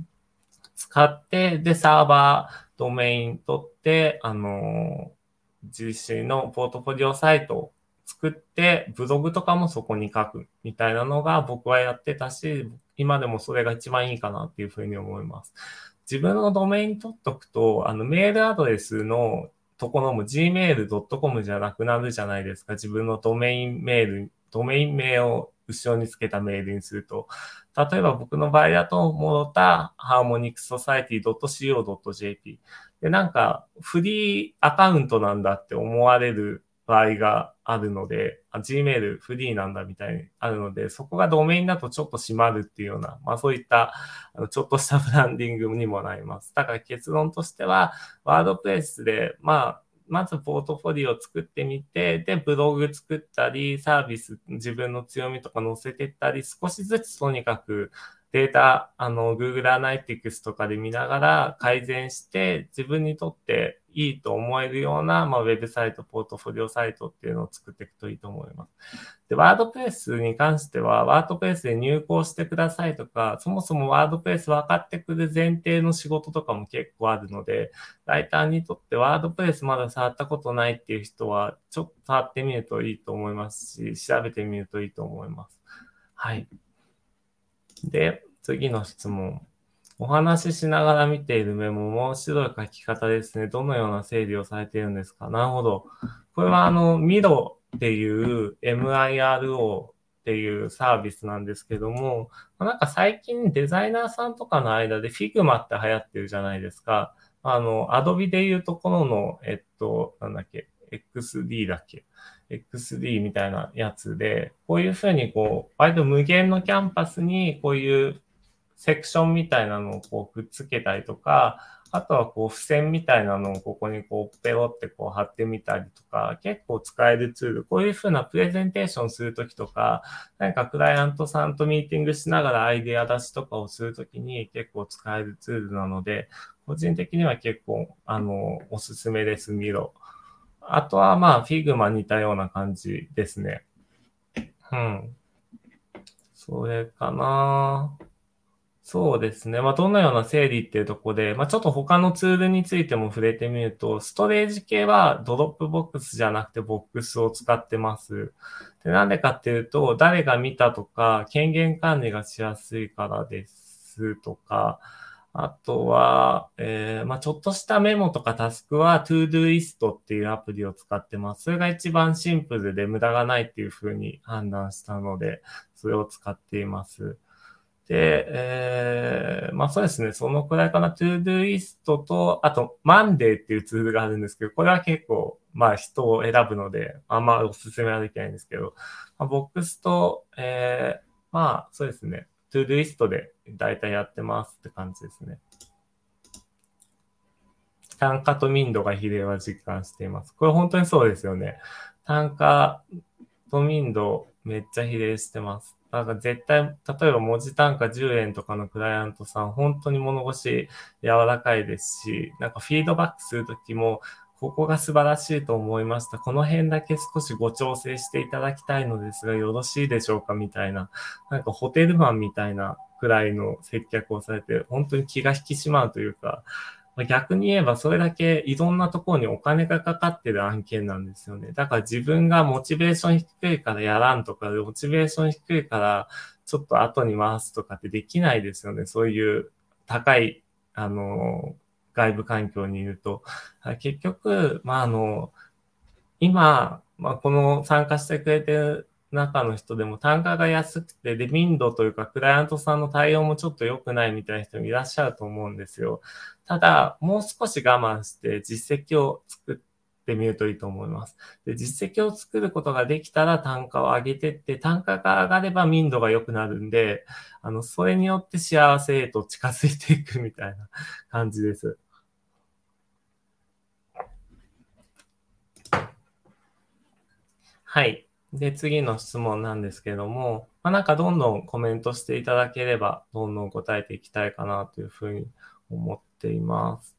使って、で、サーバー、ドメイン取って、あの、実施のポートフォリオサイトを作って、ブログとかもそこに書くみたいなのが僕はやってたし、今でもそれが一番いいかなっていうふうに思います。自分のドメイン取っとくと、あのメールアドレスのところも gmail.com じゃなくなるじゃないですか。自分のドメインメール、ドメイン名を後ろにつけたメールにすると。例えば僕の場合だと、モロタハーモニクソサイティ .co.jp。で、なんか、フリーアカウントなんだって思われる場合があるので、Gmail フリーなんだみたいにあるので、そこがドメインだとちょっと閉まるっていうような、まあそういったちょっとしたブランディングにもなります。だから結論としては、ワードプレスで、まあ、まずポートフォリオを作ってみて、で、ブログ作ったり、サービス、自分の強みとか載せてったり、少しずつとにかくデータ、あの、Google Analytics とかで見ながら改善して、自分にとっていいと思えるような、まあ、ウェブサイト、ポートフォリオサイトっていうのを作っていくといいと思います。で、ワードプレスに関しては、ワードプレスで入稿してくださいとか、そもそもワードプレス分かってくる前提の仕事とかも結構あるので、ライターにとってワードプレスまだ触ったことないっていう人は、ちょっと触ってみるといいと思いますし、調べてみるといいと思います。はい。で、次の質問。お話ししながら見ているメモ、面白い書き方ですね。どのような整理をされているんですか？なるほど。これは、あの、ミロっていう MIRO っていうサービスなんですけども、なんか最近デザイナーさんとかの間で Figma って流行ってるじゃないですか。あの、Adobe で言うところの、えっと、なんだっけ、XD だっけ？XD みたいなやつで、こういうふうにこう、割と無限のキャンパスにこういうセクションみたいなのをこうくっつけたりとか、あとはこう付箋みたいなのをここにこうペロってこう貼ってみたりとか、結構使えるツール、こういうふうなプレゼンテーションするときとか、何かクライアントさんとミーティングしながらアイデア出しとかをするときに結構使えるツールなので、個人的には結構、あの、おすすめです、 Miro。あとはまあ、 Figma 似たような感じですね。うん。それかなぁそうですね。まあ、どのような整理っていうとこで、まあ、ちょっと他のツールについても触れてみると、ストレージ系は Dropbox じゃなくてボックスを使ってます。で、なんでかっていうと、誰が見たとか、権限管理がしやすいからですとか、あとは、えー、まあ、ちょっとしたメモとかタスクは ToDoist っていうアプリを使ってます。それが一番シンプルで無駄がないっていうふうに判断したので、それを使っています。で、えー、まあそうですね、そのくらいかな。ToDoist と、あと Monday っていうツールがあるんですけど、これは結構、まあ人を選ぶので、あんまおすすめはできないんですけど、まあ、ボックスと、えー、まあそうですね、ToDoist で大体やってますって感じですね。単価と民度が比例は実感しています。これ本当にそうですよね。単価と民度めっちゃ比例してます。なんか絶対、例えば文字単価10円とかのクライアントさん、本当に物腰柔らかいですし、なんかフィードバックするときも、ここが素晴らしいと思いました。この辺だけ少しご調整していただきたいのですが、よろしいでしょうかみたいな、なんかホテルマンみたいなくらいの接客をされて、本当に気が引き締まうというか、逆に言えばそれだけいろんなところにお金がかかってる案件なんですよね。だから自分がモチベーション低いからやらんとか、モチベーション低いからちょっと後に回すとかってできないですよね。そういう高い、あの、外部環境にいると。結局、まあ、あの、今、まあ、この参加してくれてる中の人でも単価が安くて、で、民度というか、クライアントさんの対応もちょっと良くないみたいな人もいらっしゃると思うんですよ。ただ、もう少し我慢して実績を作ってみるといいと思います。で、実績を作ることができたら単価を上げてって、単価が上がれば民度が良くなるんで、あの、それによって幸せへと近づいていくみたいな感じです。はい。で、次の質問なんですけども、まあ、なんかどんどんコメントしていただければ、どんどん答えていきたいかなというふうに思っています。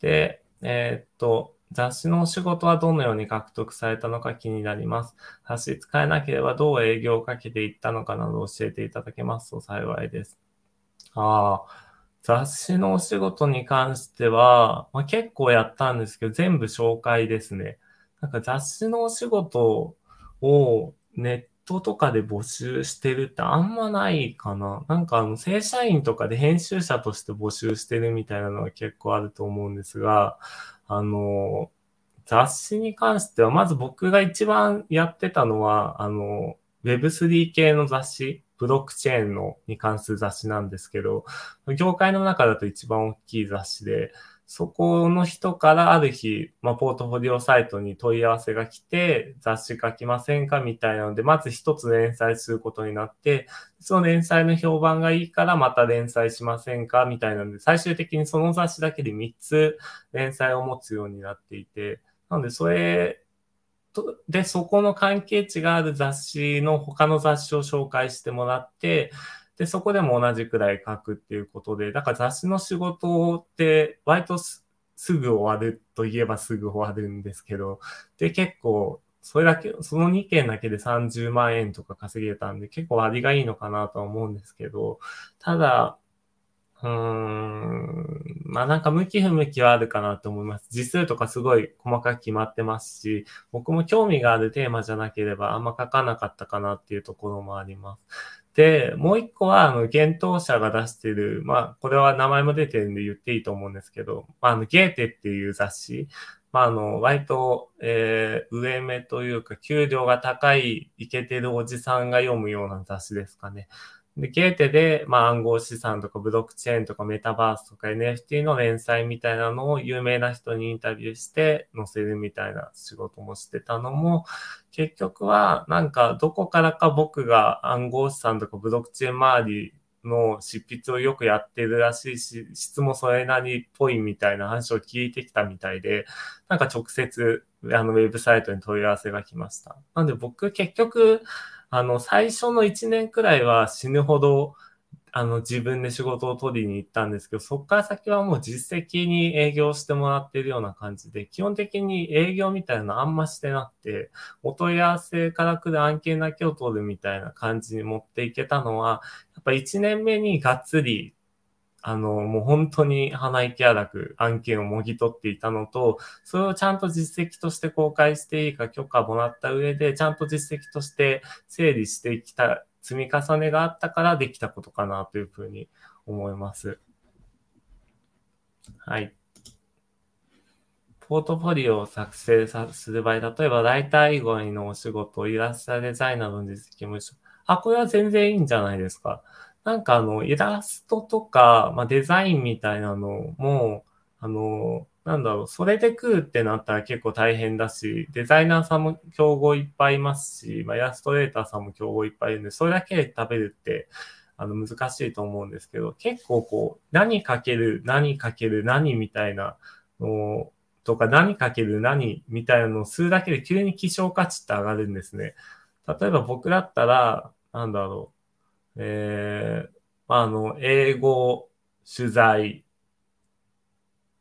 で、えー、っと、雑誌のお仕事はどのように獲得されたのか気になります。雑誌使えなければどう営業をかけていったのかなど教えていただけますと幸いです。ああ、雑誌のお仕事に関しては、まあ、結構やったんですけど、全部紹介ですね。なんか雑誌のお仕事をネットとかで募集してるってあんまないかな。なんかあの正社員とかで編集者として募集してるみたいなのは結構あると思うんですが、あの、雑誌に関しては、まず僕が一番やってたのは、あの、Web3 系の雑誌、ブロックチェーンのに関する雑誌なんですけど、業界の中だと一番大きい雑誌で、そこの人からある日、まあ、ポートフォリオサイトに問い合わせが来て、雑誌書きませんかみたいなので、まず一つ連載することになって、その連載の評判がいいからまた連載しませんかみたいなので、最終的にその雑誌だけで3つ連載を持つようになっていて、なので、それと、で、そこの関係値がある雑誌の他の雑誌を紹介してもらって、で、そこでも同じくらい書くっていうことで、だから雑誌の仕事って割とすぐ終わると言えばすぐ終わるんですけど、で、結構、それだけ、その2件だけで30万円とか稼げたんで、結構割がいいのかなとは思うんですけど、ただ、うーん、まあなんか向き不向きはあるかなと思います。字数とかすごい細かく決まってますし、僕も興味があるテーマじゃなければあんま書かなかったかなっていうところもあります。で、もう一個は、あの、幻冬者が出してる、まあ、これは名前も出てるんで言っていいと思うんですけど、まあ、あの、ゲーテっていう雑誌、まあ、あの、割と、えー、上目というか、給料が高い、イケてるおじさんが読むような雑誌ですかね。で、ゲーテで、まあ、暗号資産とかブロックチェーンとかメタバースとか NFT の連載みたいなのを有名な人にインタビューして載せるみたいな仕事もしてたのも、結局は、なんか、どこからか僕が暗号資産とかブロックチェーン周りの執筆をよくやってるらしいし、質もそれなりっぽいみたいな話を聞いてきたみたいで、なんか直接、あの、ウェブサイトに問い合わせが来ました。なんで僕結局、あの、最初の1年くらいは死ぬほど、あの、自分で仕事を取りに行ったんですけど、そこから先はもう実績に営業してもらってるような感じで、基本的に営業みたいなのあんましてなくて、お問い合わせから来る案件だけを取るみたいな感じに持っていけたのは、やっぱ1年目にがっつりあの、もう本当に鼻息荒く案件をもぎ取っていたのと、それをちゃんと実績として公開していいか許可もらった上で、ちゃんと実績として整理してきた積み重ねがあったからできたことかなというふうに思います。はい。ポートフォリオを作成する場合、例えばライター以外のお仕事、イラストデザイナーの実績も一緒あ、これは全然いいんじゃないですか。なんかあの、イラストとか、まあ、デザインみたいなのも、あの、なんだろう、それで食うってなったら結構大変だし、デザイナーさんも競合いっぱいいますし、まあ、イラストレーターさんも競合いっぱいいるんで、それだけで食べるって、あの、難しいと思うんですけど、結構こう、何かける、何かける、何みたいなのとか、何かける何みたいなのをするだけで急に希少価値って上がるんですね。例えば僕だったら、なんだろう、えー、あの、英語、取材、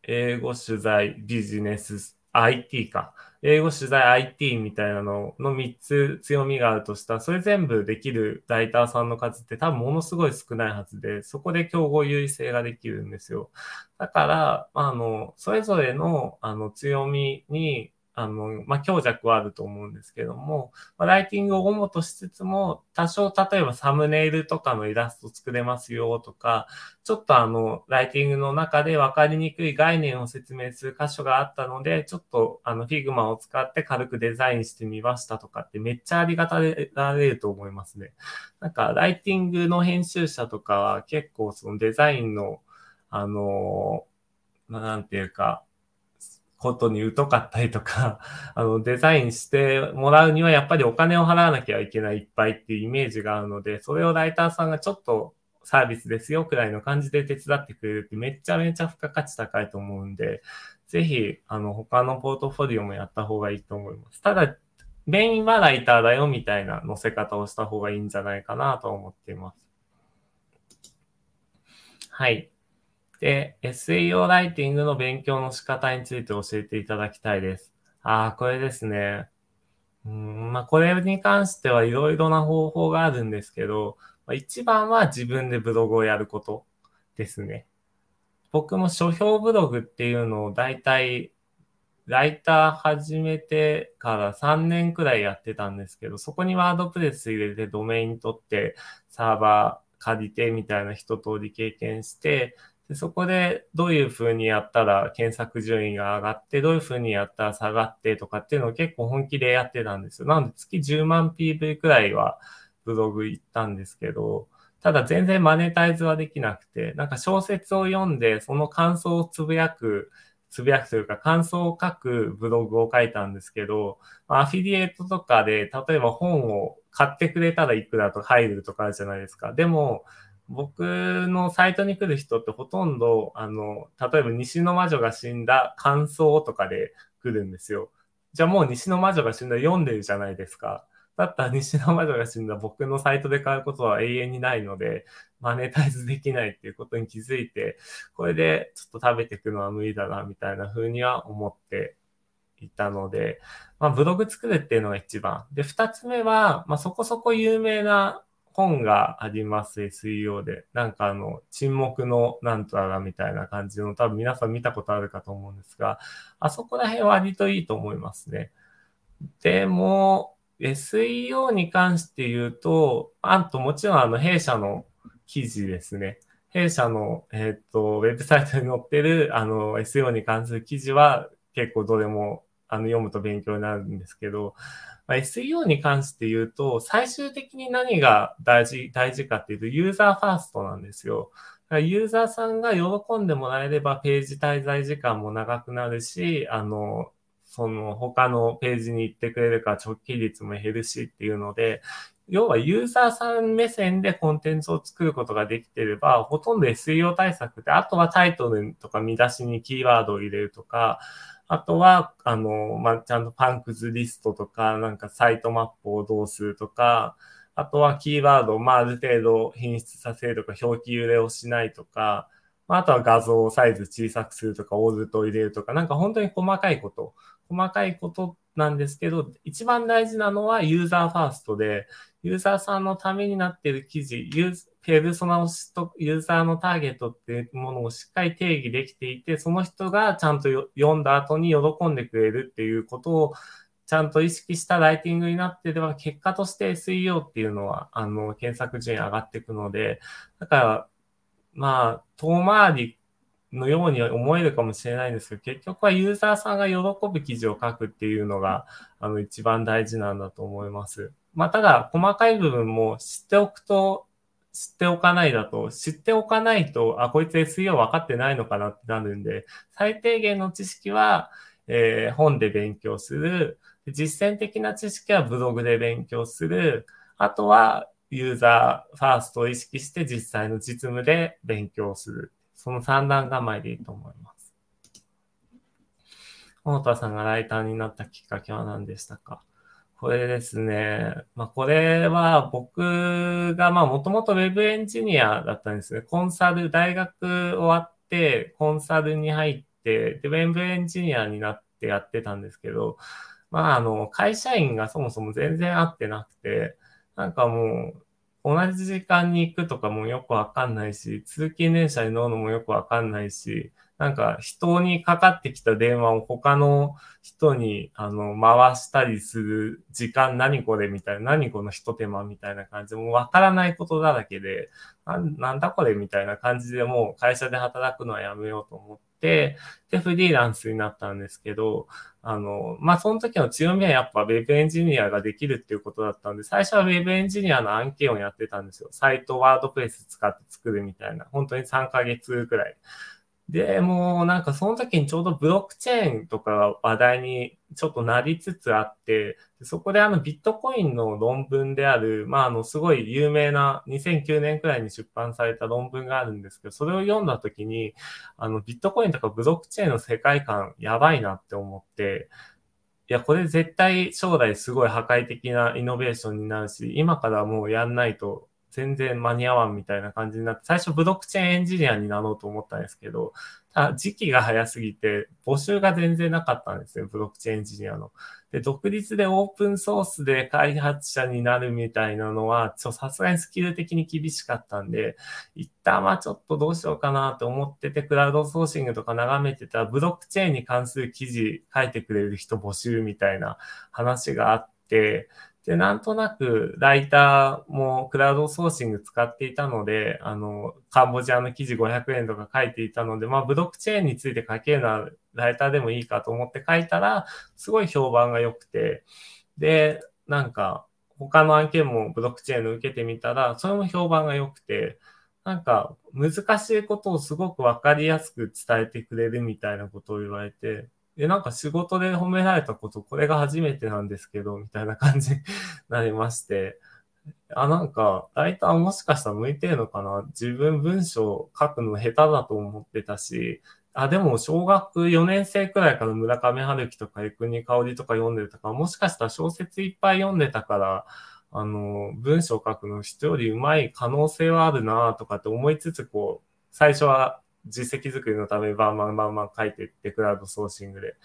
英語取材、ビジネス、IT か。英語取材 IT みたいなのの3つ強みがあるとしたら、それ全部できるライターさんの数って多分ものすごい少ないはずで、そこで競合優位性ができるんですよ。だから、あの、それぞれのあの強みにあの、まあ、強弱はあると思うんですけども、まあ、ライティングを主としつつも、多少、例えばサムネイルとかのイラスト作れますよとか、ちょっとあの、ライティングの中で分かりにくい概念を説明する箇所があったので、ちょっとあの、Figma を使って軽くデザインしてみましたとかってめっちゃありがたられると思いますね。なんか、ライティングの編集者とかは結構そのデザインの、あの、なんていうか、ことに疎かったりとか、あの、デザインしてもらうにはやっぱりお金を払わなきゃいけないいっぱいっていうイメージがあるので、それをライターさんがちょっとサービスですよくらいの感じで手伝ってくれるってめちゃめちゃ付加価値高いと思うんで、ぜひ、あの、他のポートフォリオもやった方がいいと思います。ただ、メインはライターだよみたいな載せ方をした方がいいんじゃないかなと思っています。はい。で、SEO ライティングの勉強の仕方について教えていただきたいです。ああ、これですね。うん、まあ、これに関してはいろいろな方法があるんですけど、まあ、一番は自分でブログをやることですね。僕も書評ブログっていうのをだいたいライター始めてから3年くらいやってたんですけど、そこにワードプレス入れてドメイン取ってサーバー借りてみたいな一通り経験して、でそこでどういう風にやったら検索順位が上がって、どういう風にやったら下がってとかっていうのを結構本気でやってたんですよ。なので月10万 PV くらいはブログ行ったんですけど、ただ全然マネタイズはできなくて、なんか小説を読んでその感想をつぶやく、つぶやくというか感想を書くブログを書いたんですけど、アフィリエイトとかで例えば本を買ってくれたらいくらと入るとかあるじゃないですか。でも、僕のサイトに来る人ってほとんど、あの、例えば西の魔女が死んだ感想とかで来るんですよ。じゃあもう西の魔女が死んだ読んでるじゃないですか。だったら西の魔女が死んだ僕のサイトで買うことは永遠にないので、マネタイズできないっていうことに気づいて、これでちょっと食べていくのは無理だな、みたいな風には思っていたので、まあ、ブログ作るっていうのが一番。で、二つ目は、まあ、そこそこ有名な本があります、SEO で。なんかあの、沈黙のなんとらみたいな感じの、多分皆さん見たことあるかと思うんですが、あそこら辺は割といいと思いますね。でも、SEO に関して言うと、あともちろんあの、弊社の記事ですね。弊社の、えっ、ー、と、ウェブサイトに載ってる、あの、SEO に関する記事は、結構どれもあの読むと勉強になるんですけど、まあ、SEO に関して言うと、最終的に何が大事、大事かっていうと、ユーザーファーストなんですよ。ユーザーさんが喜んでもらえれば、ページ滞在時間も長くなるし、あの、その他のページに行ってくれるか直帰率も減るしっていうので、要はユーザーさん目線でコンテンツを作ることができてれば、ほとんど SEO 対策で、あとはタイトルとか見出しにキーワードを入れるとか、あとは、あの、まあ、ちゃんとパンクズリストとか、なんかサイトマップをどうするとか、あとはキーワードを、まあ、ある程度品質させるとか、表記揺れをしないとか、まあ、あとは画像をサイズ小さくするとか、オールトを入れるとか、なんか本当に細かいこと、細かいことなんですけど、一番大事なのはユーザーファーストで、ユーザーさんのためになっている記事、ユーペルソナをと、ユーザーのターゲットっていうものをしっかり定義できていて、その人がちゃんと読んだ後に喜んでくれるっていうことをちゃんと意識したライティングになってれば、結果として SEO っていうのは、あの、検索順位上がっていくので、だから、まあ、遠回りのように思えるかもしれないんですけど、結局はユーザーさんが喜ぶ記事を書くっていうのが、あの、一番大事なんだと思います。まあ、ただ、細かい部分も知っておくと、知っておかないだと、知っておかないと、あ、こいつ SEO 分かってないのかなってなるんで、最低限の知識は、えー、本で勉強する。実践的な知識はブログで勉強する。あとは、ユーザーファーストを意識して実際の実務で勉強する。その三段構えでいいと思います。大田さんがライターになったきっかけは何でしたか？これですね。まあ、これは僕が、まあ、もともと Web エンジニアだったんですね。コンサル、大学終わって、コンサルに入って、で、Web エンジニアになってやってたんですけど、まあ、あの、会社員がそもそも全然合ってなくて、なんかもう、同じ時間に行くとかもよくわかんないし、通勤電車に乗るのもよくわかんないし、なんか人にかかってきた電話を他の人にあの回したりする時間何これみたいな、何この一手間みたいな感じで、もうわからないことだらけでな、なんだこれみたいな感じでもう会社で働くのはやめようと思って、で、フリーランスになったんですけど、あの、まあ、その時の強みはやっぱ Web エンジニアができるっていうことだったんで、最初は Web エンジニアの案件をやってたんですよ。サイト、ワードプレス使って作るみたいな。本当に3ヶ月くらい。で、もうなんかその時にちょうどブロックチェーンとか話題にちょっとなりつつあって、そこであのビットコインの論文である、まああのすごい有名な2009年くらいに出版された論文があるんですけど、それを読んだ時に、あのビットコインとかブロックチェーンの世界観やばいなって思って、いや、これ絶対将来すごい破壊的なイノベーションになるし、今からもうやんないと全然間に合わんみたいな感じになって、最初ブロックチェーンエンジニアになろうと思ったんですけど、時期が早すぎて、募集が全然なかったんですよ、ブロックチェーンエンジニアの。で、独立でオープンソースで開発者になるみたいなのは、ちょ、さすがにスキル的に厳しかったんで、一旦はちょっとどうしようかなと思ってて、クラウドソーシングとか眺めてたら、ブロックチェーンに関する記事書いてくれる人募集みたいな話があって、で、なんとなく、ライターもクラウドソーシング使っていたので、あの、カンボジアの記事500円とか書いていたので、まあ、ブロックチェーンについて書けるのはライターでもいいかと思って書いたら、すごい評判が良くて、で、なんか、他の案件もブロックチェーンの受けてみたら、それも評判が良くて、なんか、難しいことをすごくわかりやすく伝えてくれるみたいなことを言われて、で、なんか仕事で褒められたこと、これが初めてなんですけど、みたいな感じに なりまして、あ、なんか、ライターもしかしたら向いてるのかな？自分文章書くの下手だと思ってたし、あ、でも小学4年生くらいから村上春樹とか生国香織とか読んでたから、もしかしたら小説いっぱい読んでたから、あの、文章書くの人より上手い可能性はあるなとかって思いつつ、こう、最初は実績作りのためバンバンバンバン書いていって、クラウドソーシングで。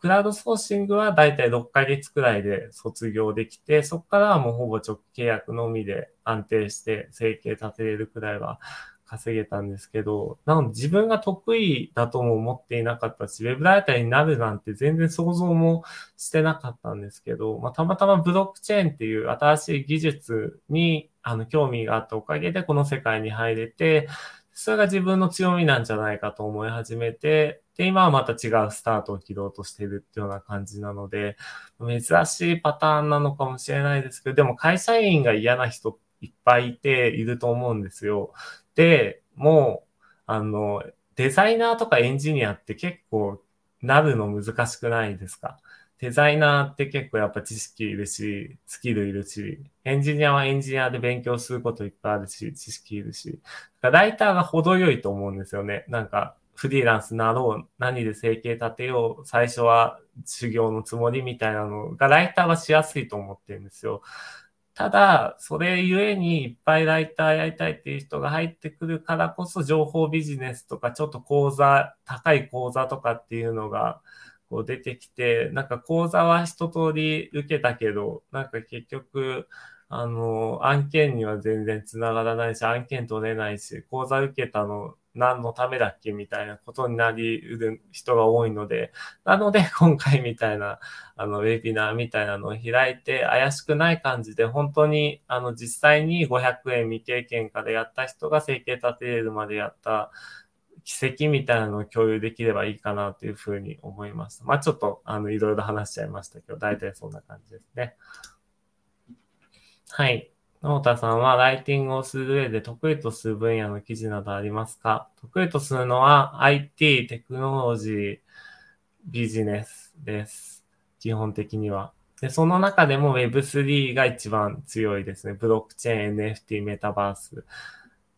クラウドソーシングはだいたい6ヶ月くらいで卒業できて、そこからはもうほぼ直契約のみで安定して生計立てれるくらいは稼げたんですけど、なので自分が得意だとも思っていなかったし、ウェブライターになるなんて全然想像もしてなかったんですけど、まあ、たまたまブロックチェーンっていう新しい技術にあの興味があったおかげでこの世界に入れて、それが自分の強みなんじゃないかと思い始めて、で、今はまた違うスタートを切ろうとしてるっていうような感じなので、珍しいパターンなのかもしれないですけど、でも会社員が嫌な人いっぱいいていると思うんですよ。で、もう、あの、デザイナーとかエンジニアって結構なるの難しくないですか？デザイナーって結構やっぱ知識いるし、スキルいるし、エンジニアはエンジニアで勉強することいっぱいあるし、知識いるし、ライターが程よいと思うんですよね。なんか、フリーランスなろう、何で生計立てよう、最初は修行のつもりみたいなのが、ライターはしやすいと思ってるんですよ。ただ、それゆえにいっぱいライターやりたいっていう人が入ってくるからこそ、情報ビジネスとか、ちょっと講座、高い講座とかっていうのが、こう出てきて、なんか講座は一通り受けたけど、なんか結局、あの、案件には全然つながらないし、案件取れないし、講座受けたの何のためだっけ？みたいなことになりうる人が多いので、なので 今回みたいな、あの、ウェビナーみたいなのを開いて、怪しくない感じで、本当に、あの、実際に500円未経験からやった人が生計立てれるまでやった奇跡みたいなのを共有できればいいかなというふうに思いました。まあちょっと、あの、いろいろ話しちゃいましたけど、大体そんな感じですね。はい。野田さんはライティングをする上で得意とする分野の記事などありますか？得意とするのは IT、テクノロジー、ビジネスです。基本的には。で、その中でも Web3 が一番強いですね。ブロックチェーン、NFT、メタバース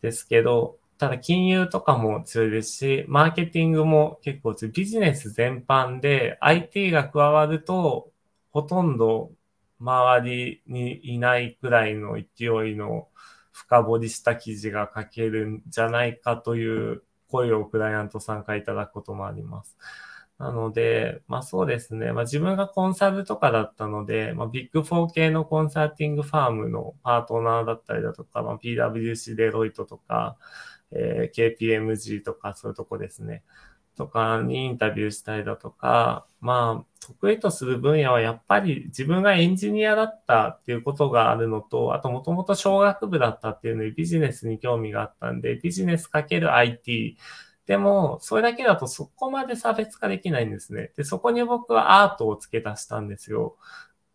ですけど、ただ金融とかも強いですし、マーケティングも結構強い。ビジネス全般で IT が加わると、ほとんど周りにいないくらいの勢いの深掘りした記事が書けるんじゃないかという声をクライアントさんからいただくこともあります。なので、まあそうですね。まあ自分がコンサルとかだったので、まあビッグ4系のコンサルティングファームのパートナーだったりだとか、まあ PWC デロイトとか、えー、KPMG とかそういうとこですね。とかにインタビューしたりだとか、まあ、得意とする分野はやっぱり自分がエンジニアだったっていうことがあるのと、あともともと小学部だったっていうのにビジネスに興味があったんで、ビジネスかける IT。でも、それだけだとそこまで差別化できないんですね。で、そこに僕はアートを付け足したんですよ。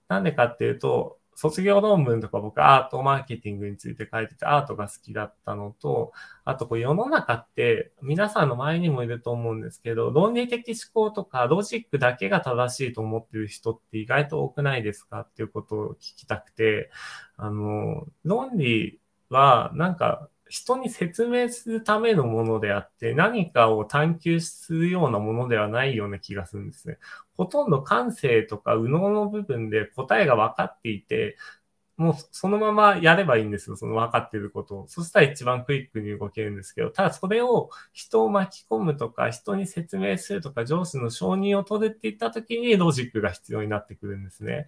なんでかっていうと、卒業論文とか僕アートマーケティングについて書いててアートが好きだったのと、あとこう世の中って皆さんの前にもいると思うんですけど、論理的思考とかロジックだけが正しいと思ってる人って意外と多くないですかっていうことを聞きたくて、あの、論理はなんか人に説明するためのものであって、何かを探求するようなものではないような気がするんですね。ほとんど感性とか右脳の部分で答えが分かっていて、もうそのままやればいいんですよ。その分かってることを。そしたら一番クイックに動けるんですけど、ただそれを人を巻き込むとか、人に説明するとか、上司の承認を取るっていった時にロジックが必要になってくるんですね。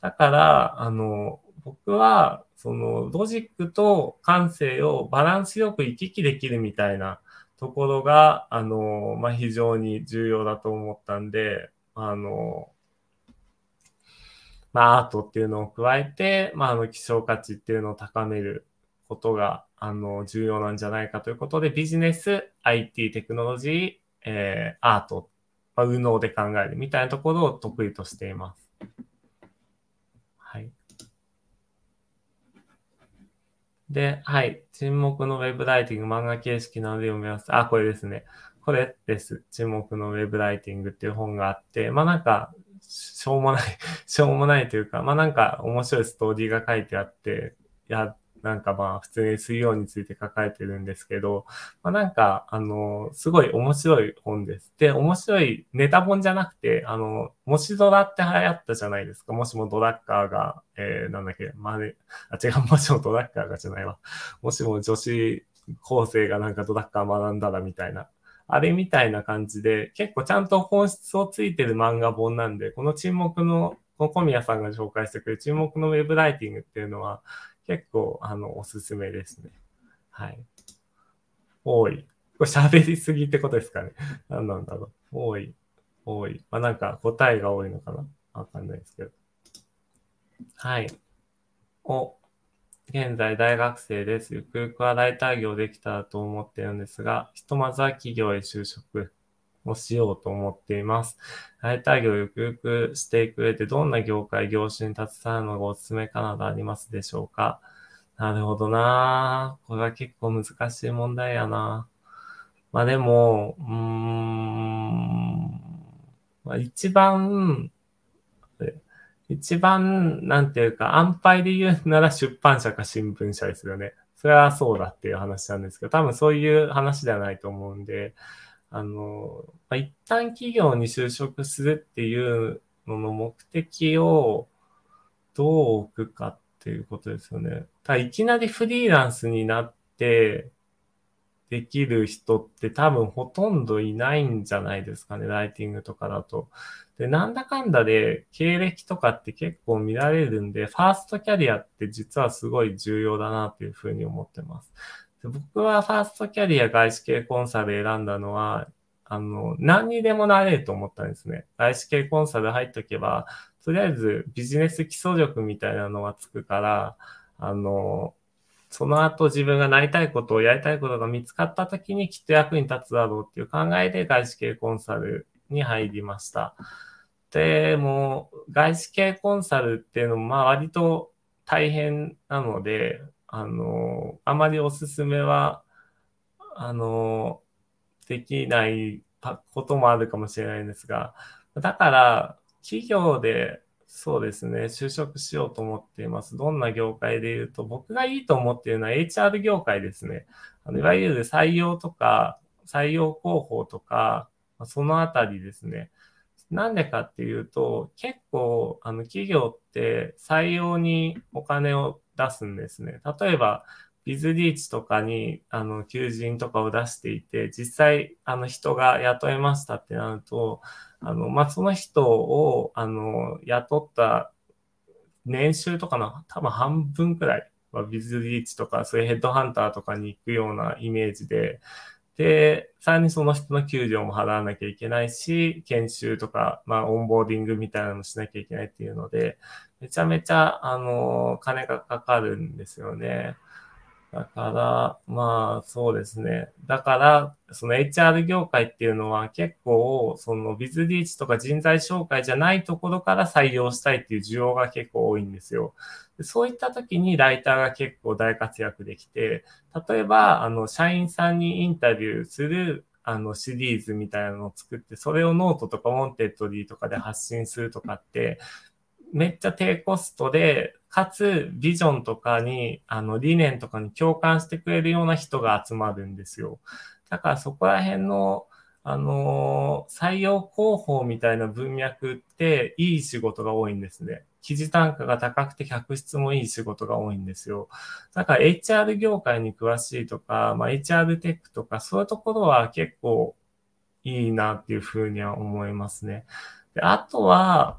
だから、あの、僕は、そのロジックと感性をバランスよく行き来できるみたいなところが、あの、まあ、非常に重要だと思ったんで、あの、まあ、アートっていうのを加えて、まあ、あの、希少価値っていうのを高めることが、あの、重要なんじゃないかということで、ビジネス、IT、テクノロジー、えー、アート、まあ、右脳で考えるみたいなところを得意としています。で、はい。沈黙のウェブライティング、漫画形式なので読みます。あ、これですね。これです。沈黙のウェブライティングっていう本があって、まあなんか、しょうもない しょうもないというか、まあなんか面白いストーリーが書いてあって、や、なんかまあ普通に水曜について書かれてるんですけど、まあなんか、あの、すごい面白い本です。で、面白いネタ本じゃなくて、あの、もしドラって流行ったじゃないですか。もしもドラッカーが、えー、なんだっけ、まあね、あ、違う、もしもドラッカーがじゃないわ。もしも女子高生がなんかドラッカー学んだらみたいな。あれみたいな感じで、結構ちゃんと本質をついてる漫画本なんで、この沈黙の、この小宮さんが紹介してくれる沈黙のウェブライティングっていうのは、結構、あの、おすすめですね。はい。多い。これ喋りすぎってことですかね。何なんだろう。多い。多い。まあ、なんか答えが多いのかなわかんないですけど。はい。お、現在大学生です。ゆくゆくはライター業できたらと思ってるんですが、ひとまずは企業へ就職をしようと思っています。ライター業をゆくゆくしていく上でどんな業界、業種に携わるのがおすすめかなどありますでしょうか？なるほどなこれは結構難しい問題やなまあでも、うーん、まあ、一番、一番、なんていうか、安牌で言うなら出版社か新聞社ですよね。それはそうだっていう話なんですけど、多分そういう話ではないと思うんで、あの、まあ、一旦企業に就職するっていうのの目的をどう置くかっていうことですよね。ただいきなりフリーランスになってできる人って多分ほとんどいないんじゃないですかね、ライティングとかだと。で、なんだかんだで経歴とかって結構見られるんで、ファーストキャリアって実はすごい重要だなというふうに思ってます。僕はファーストキャリア外資系コンサル選んだのは、あの、何にでもなれると思ったんですね。外資系コンサル入っとけば、とりあえずビジネス基礎力みたいなのがつくから、あの、その後自分がなりたいことをやりたいことが見つかった時にきっと役に立つだろうっていう考えで外資系コンサルに入りました。で、もう外資系コンサルっていうのもまあ割と大変なので、あの、あまりおすすめは、あの、できないこともあるかもしれないんですが、だから、企業でそうですね。就職しようと思っています。どんな業界で言うと、僕がいいと思っているのは HR 業界ですね。あのいわゆる採用とか、採用広報とか、そのあたりですね。なんでかっていうと、結構、あの、企業って採用にお金を出すんですね。例えば、ビズリーチとかに、あの、求人とかを出していて、実際、あの、人が雇えましたってなると、あの、まあ、その人を、あの、雇った年収とかの多分半分くらいはビズリーチとか、そういうヘッドハンターとかに行くようなイメージで、で、さらにその人の給料も払わなきゃいけないし、研修とか、まあ、オンボーディングみたいなのもしなきゃいけないっていうので、めちゃめちゃ、あの、金がかかるんですよね。だから、まあ、そうですね。だから、その HR 業界っていうのは結構、そのビズリーチとか人材紹介じゃないところから採用したいっていう需要が結構多いんですよ。そういった時にライターが結構大活躍できて、例えば、あの、社員さんにインタビューするあのシリーズみたいなのを作って、それをノートとか Wantedly とかで発信するとかって、めっちゃ低コストで、かつビジョンとかに、あの理念とかに共感してくれるような人が集まるんですよ。だからそこら辺の、あのー、採用広報みたいな文脈っていい仕事が多いんですね。記事単価が高くて客質もいい仕事が多いんですよ。だから HR 業界に詳しいとか、まあ、HR テックとかそういうところは結構いいなっていうふうには思いますね。であとは、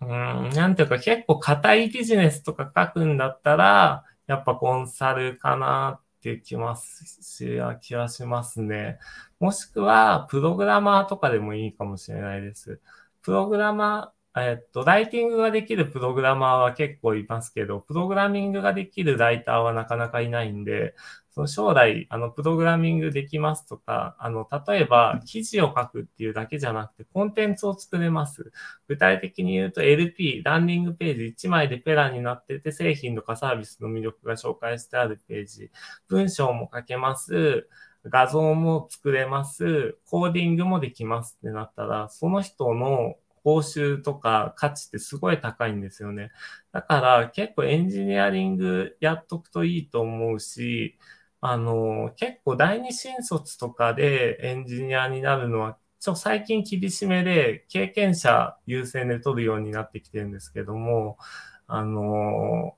うん、なんていうか結構硬いビジネスとか書くんだったら、やっぱコンサルかなって気ますし、気はしますね。もしくは、プログラマーとかでもいいかもしれないです。プログラマー、えっと、ライティングができるプログラマーは結構いますけど、プログラミングができるライターはなかなかいないんで、その将来、あの、プログラミングできますとか、あの、例えば、記事を書くっていうだけじゃなくて、コンテンツを作れます。具体的に言うと、LP、ランディングページ1枚でペラになってて、製品とかサービスの魅力が紹介してあるページ。文章も書けます。画像も作れます。コーディングもできますってなったら、その人の報酬とか価値ってすごい高いんですよね。だから結構エンジニアリングやっとくといいと思うし、あの、結構第二新卒とかでエンジニアになるのは、ちょ最近厳しめで経験者優先で取るようになってきてるんですけども、あの、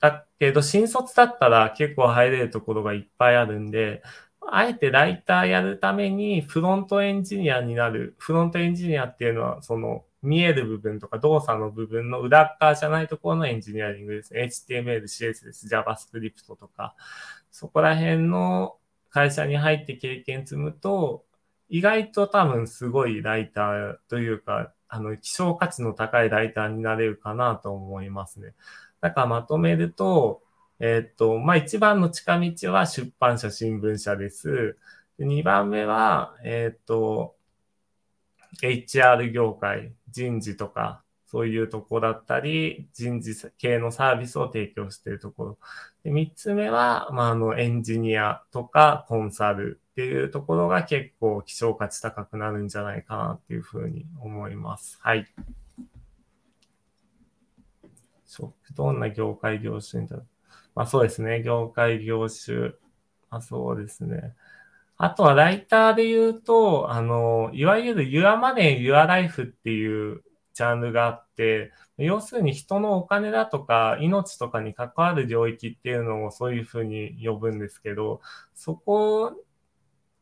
だけど新卒だったら結構入れるところがいっぱいあるんで、あえてライターやるためにフロントエンジニアになる。フロントエンジニアっていうのは、その見える部分とか動作の部分の裏側じゃないところのエンジニアリングです。HTML、CSS、JavaScript とか、そこら辺の会社に入って経験積むと、意外と多分すごいライターというか、あの、希少価値の高いライターになれるかなと思いますね。だからまとめると、えっ、と、まあ、一番の近道は出版社、新聞社です。で2番目は、えっ、と、HR 業界、人事とか、そういうとこだったり、人事系のサービスを提供しているところ。で3つ目は、まあ、あの、エンジニアとかコンサルっていうところが結構希少価値高くなるんじゃないかなっていうふうに思います。はい。どんな業界業種にだまあそうですね。業界業種。まあそうですね。あとはライターで言うと、あの、いわゆる Your Money, Your Life っていうジャンルがあって、要するに人のお金だとか命とかに関わる領域っていうのをそういうふうに呼ぶんですけど、そこ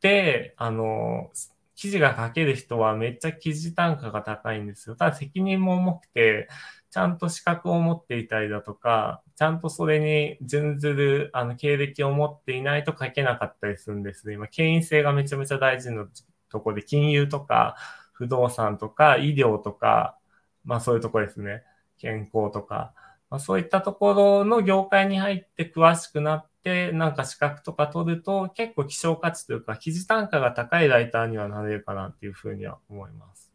で、あの、記事が書ける人はめっちゃ記事単価が高いんですよ。ただ責任も重くて、ちゃんと資格を持っていたりだとか、ちゃんとそれに準ずるあの経歴を持っていないと書けなかったりするんですね。今、権威性がめちゃめちゃ大事なところで、金融とか、不動産とか、医療とか、まあそういうとこですね。健康とか。まあ、そういったところの業界に入って詳しくなって、なんか資格とか取ると結構希少価値というか、記事単価が高いライターにはなれるかなっていうふうには思います。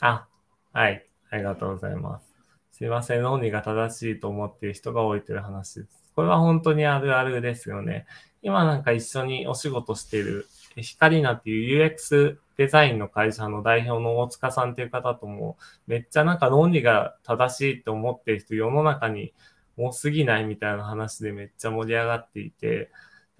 あ、はい。ありがとうございます。すいません。論理が正しいと思っている人が多いという話です。これは本当にあるあるですよね。今なんか一緒にお仕事している光なっていう UX デザインの会社の代表の大塚さんっていう方とも、めっちゃなんか論理が正しいと思っている人世の中に多すぎないみたいな話でめっちゃ盛り上がっていて、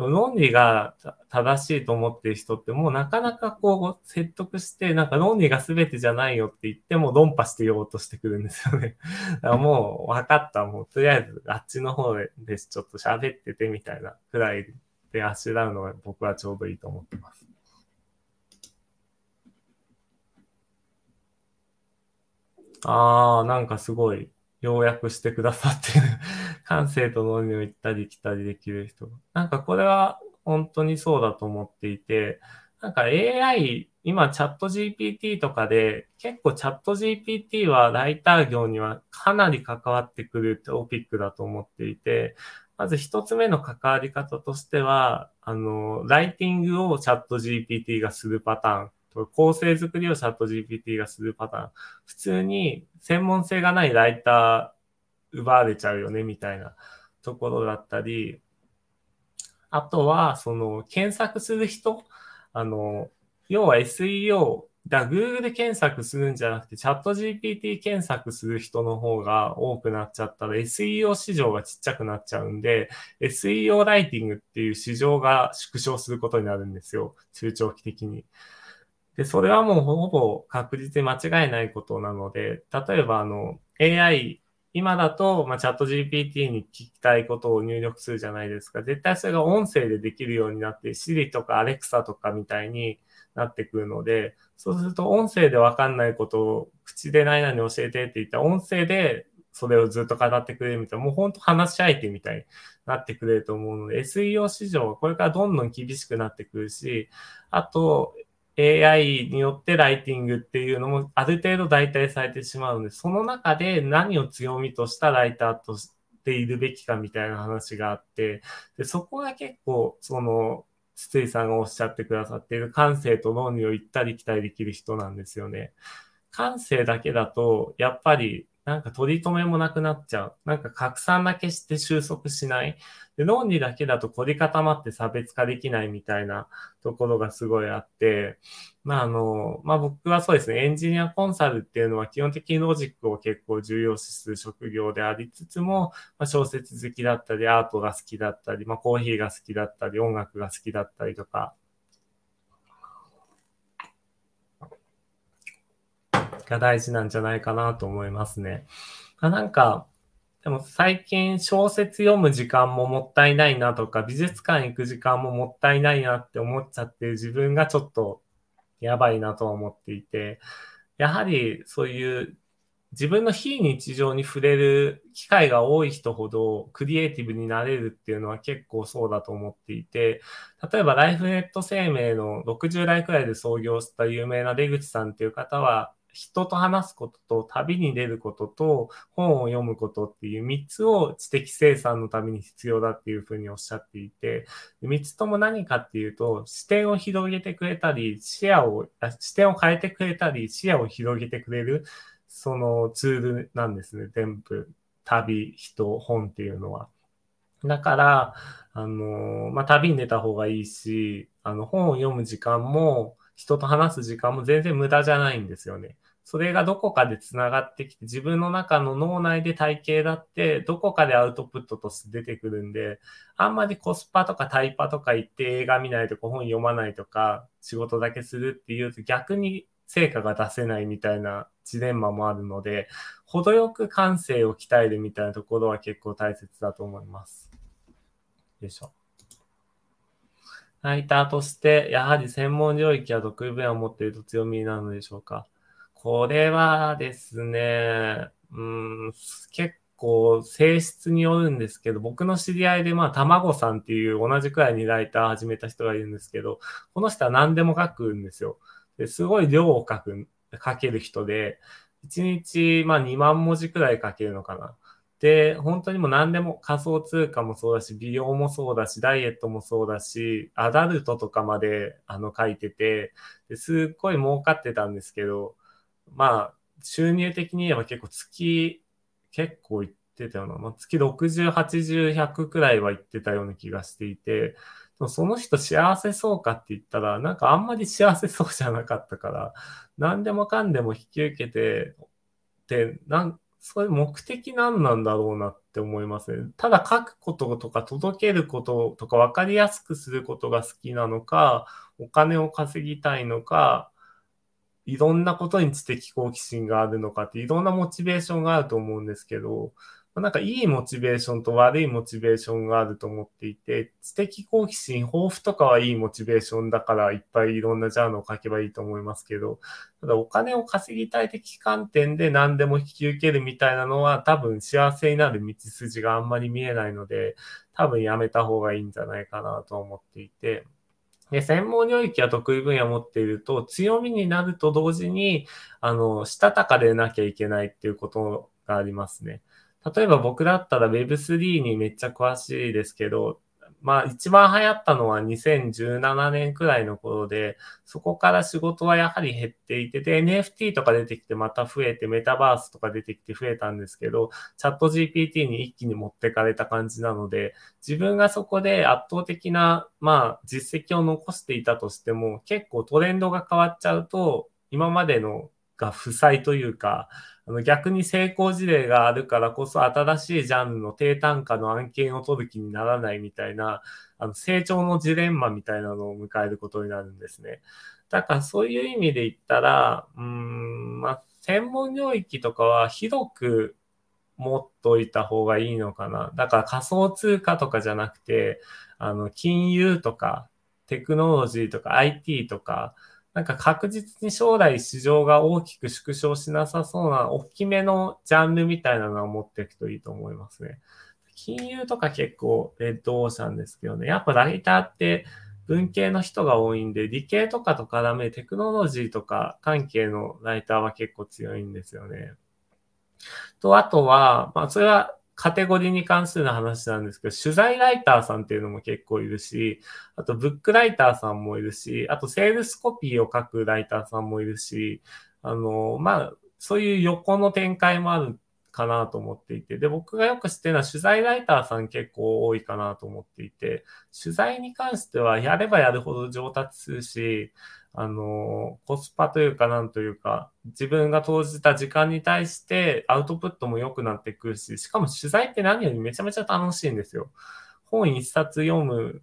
論理が正しいと思っている人ってもうなかなかこう説得して、なんか論理が全てじゃないよって言っても論破してようとしてくるんですよね。だからもう分かった。もうとりあえずあっちの方でちょっと喋っててみたいなくらいであしらうのが僕はちょうどいいと思ってます。ああ、なんかすごい要約してくださってる感性と脳にを行ったり来たりできる人。なんかこれは本当にそうだと思っていて、なんか AI、今チャット GPT とかで、結構チャット GPT はライター業にはかなり関わってくるトピックだと思っていて、まず一つ目の関わり方としては、あの、ライティングをチャット GPT がするパターン。構成作りをチャット GPT がするパターン。普通に専門性がないライター奪われちゃうよね、みたいなところだったり、あとは、その、検索する人、あの、要は SEO、だ Google 検索するんじゃなくて、チャット GPT 検索する人の方が多くなっちゃったら、SEO 市場がちっちゃくなっちゃうんで、SEO ライティングっていう市場が縮小することになるんですよ。中長期的に。で、それはもうほぼ確実に間違いないことなので、例えばあの AI、今だと、まあ、チャット GPT に聞きたいことを入力するじゃないですか。絶対それが音声でできるようになって、Siri とか Alexa とかみたいになってくるので、そうすると音声でわかんないことを口で何々教えてって言ったら音声でそれをずっと語ってくれるみたいな、もう本当話し相手みたいになってくれると思うので、SEO 市場はこれからどんどん厳しくなってくるし、あと、AI によってライティングっていうのもある程度代替されてしまうので、その中で何を強みとしたライターとしているべきかみたいな話があって、でそこが結構、その、筒井さんがおっしゃってくださっている感性と論理を行ったり来たりできる人なんですよね。感性だけだと、やっぱりなんか取り留めもなくなっちゃう。なんか拡散だけして収束しない。で、論理だけだと凝り固まって差別化できないみたいなところがすごいあって、まああの、まあ僕はそうですね、エンジニアコンサルっていうのは基本的にロジックを結構重要視する職業でありつつも、まあ、小説好きだったり、アートが好きだったり、まあコーヒーが好きだったり、音楽が好きだったりとか、が大事なんじゃないかなと思いますね。なんか、でも最近小説読む時間ももったいないなとか、美術館行く時間ももったいないなって思っちゃってる自分がちょっとやばいなと思っていて、やはりそういう自分の非日常に触れる機会が多い人ほどクリエイティブになれるっていうのは結構そうだと思っていて、例えばライフネット生命の60代くらいで創業した有名な出口さんっていう方は、人と話すことと旅に出ることと本を読むことっていう3つを知的生産のために必要だっていうふうにおっしゃっていて、3つとも何かっていうと、視点を広げてくれたり、視野を、視点を変えてくれたり、視野を広げてくれる、そのツールなんですね、全部。旅、人、本っていうのは。だから、あの、まあ、旅に出た方がいいし、あの、本を読む時間も、人と話す時間も全然無駄じゃないんですよね。それがどこかで繋がってきて、自分の中の脳内で体系だって、どこかでアウトプットとして出てくるんで、あんまりコスパとかタイパとか言って映画見ないとか本読まないとか、仕事だけするっていうと逆に成果が出せないみたいなジレンマもあるので、程よく感性を鍛えるみたいなところは結構大切だと思います。よいしょ。ライターとして、やはり専門領域や得意分野を持っていると強みなのでしょうか？これはですね、うん、結構性質によるんですけど、僕の知り合いで、まあ、卵さんっていう同じくらいにライター始めた人がいるんですけど、この人は何でも書くんですよ。ですごい量を書く、書ける人で、1日、まあ、2万文字くらい書けるのかな。で、本当にもう何でも仮想通貨もそうだし、美容もそうだし、ダイエットもそうだし、アダルトとかまであの書いてて、ですっごい儲かってたんですけど、まあ、収入的に言えば結構月、結構いってたような、まあ、月60、80、100くらいは行ってたような気がしていて、その人幸せそうかって言ったら、なんかあんまり幸せそうじゃなかったから、何でもかんでも引き受けて、で、なん、そういう目的何なんだろうなって思いますね。ただ書くこととか届けることとか分かりやすくすることが好きなのか、お金を稼ぎたいのか、いろんなことに知的好奇心があるのかっていろんなモチベーションがあると思うんですけど、まなんかいいモチベーションと悪いモチベーションがあると思っていて、知的好奇心、豊富とかはいいモチベーションだからいっぱいいろんなジャンルを書けばいいと思いますけど、ただお金を稼ぎたい的観点で何でも引き受けるみたいなのは多分幸せになる道筋があんまり見えないので、多分やめた方がいいんじゃないかなと思っていて、で、専門領域や得意分野を持っていると強みになると同時に、あの、したたかでなきゃいけないっていうことがありますね。例えば僕だったら Web3 にめっちゃ詳しいですけど、まあ一番流行ったのは2017年くらいの頃で、そこから仕事はやはり減っていて、で、NFT とか出てきてまた増えて、メタバースとか出てきて増えたんですけど、チャット GPT に一気に持ってかれた感じなので、自分がそこで圧倒的な、まあ実績を残していたとしても、結構トレンドが変わっちゃうと、今までのが負債というか、あの逆に成功事例があるからこそ新しいジャンルの低単価の案件を取る気にならないみたいな、あの成長のジレンマみたいなのを迎えることになるんですね。だからそういう意味で言ったら、うん、まあ、専門領域とかは広く持っといた方がいいのかな。だから仮想通貨とかじゃなくて、あの、金融とか、テクノロジーとか IT とか、なんか確実に将来市場が大きく縮小しなさそうな大きめのジャンルみたいなのを持っていくといいと思いますね。金融とか結構レッドオーシャンですけどね。やっぱライターって文系の人が多いんで、理系とかと絡めテクノロジーとか関係のライターは結構強いんですよね。と、あとは、まあそれはカテゴリーに関する話なんですけど、取材ライターさんっていうのも結構いるし、あとブックライターさんもいるし、あとセールスコピーを書くライターさんもいるし、あの、まあ、そういう横の展開もあるかなと思っていて、で、僕がよく知ってるのは取材ライターさん結構多いかなと思っていて、取材に関してはやればやるほど上達するし、あの、コスパというかなんというか、自分が投じた時間に対してアウトプットも良くなってくるし、しかも取材って何よりめちゃめちゃ楽しいんですよ。本一冊読む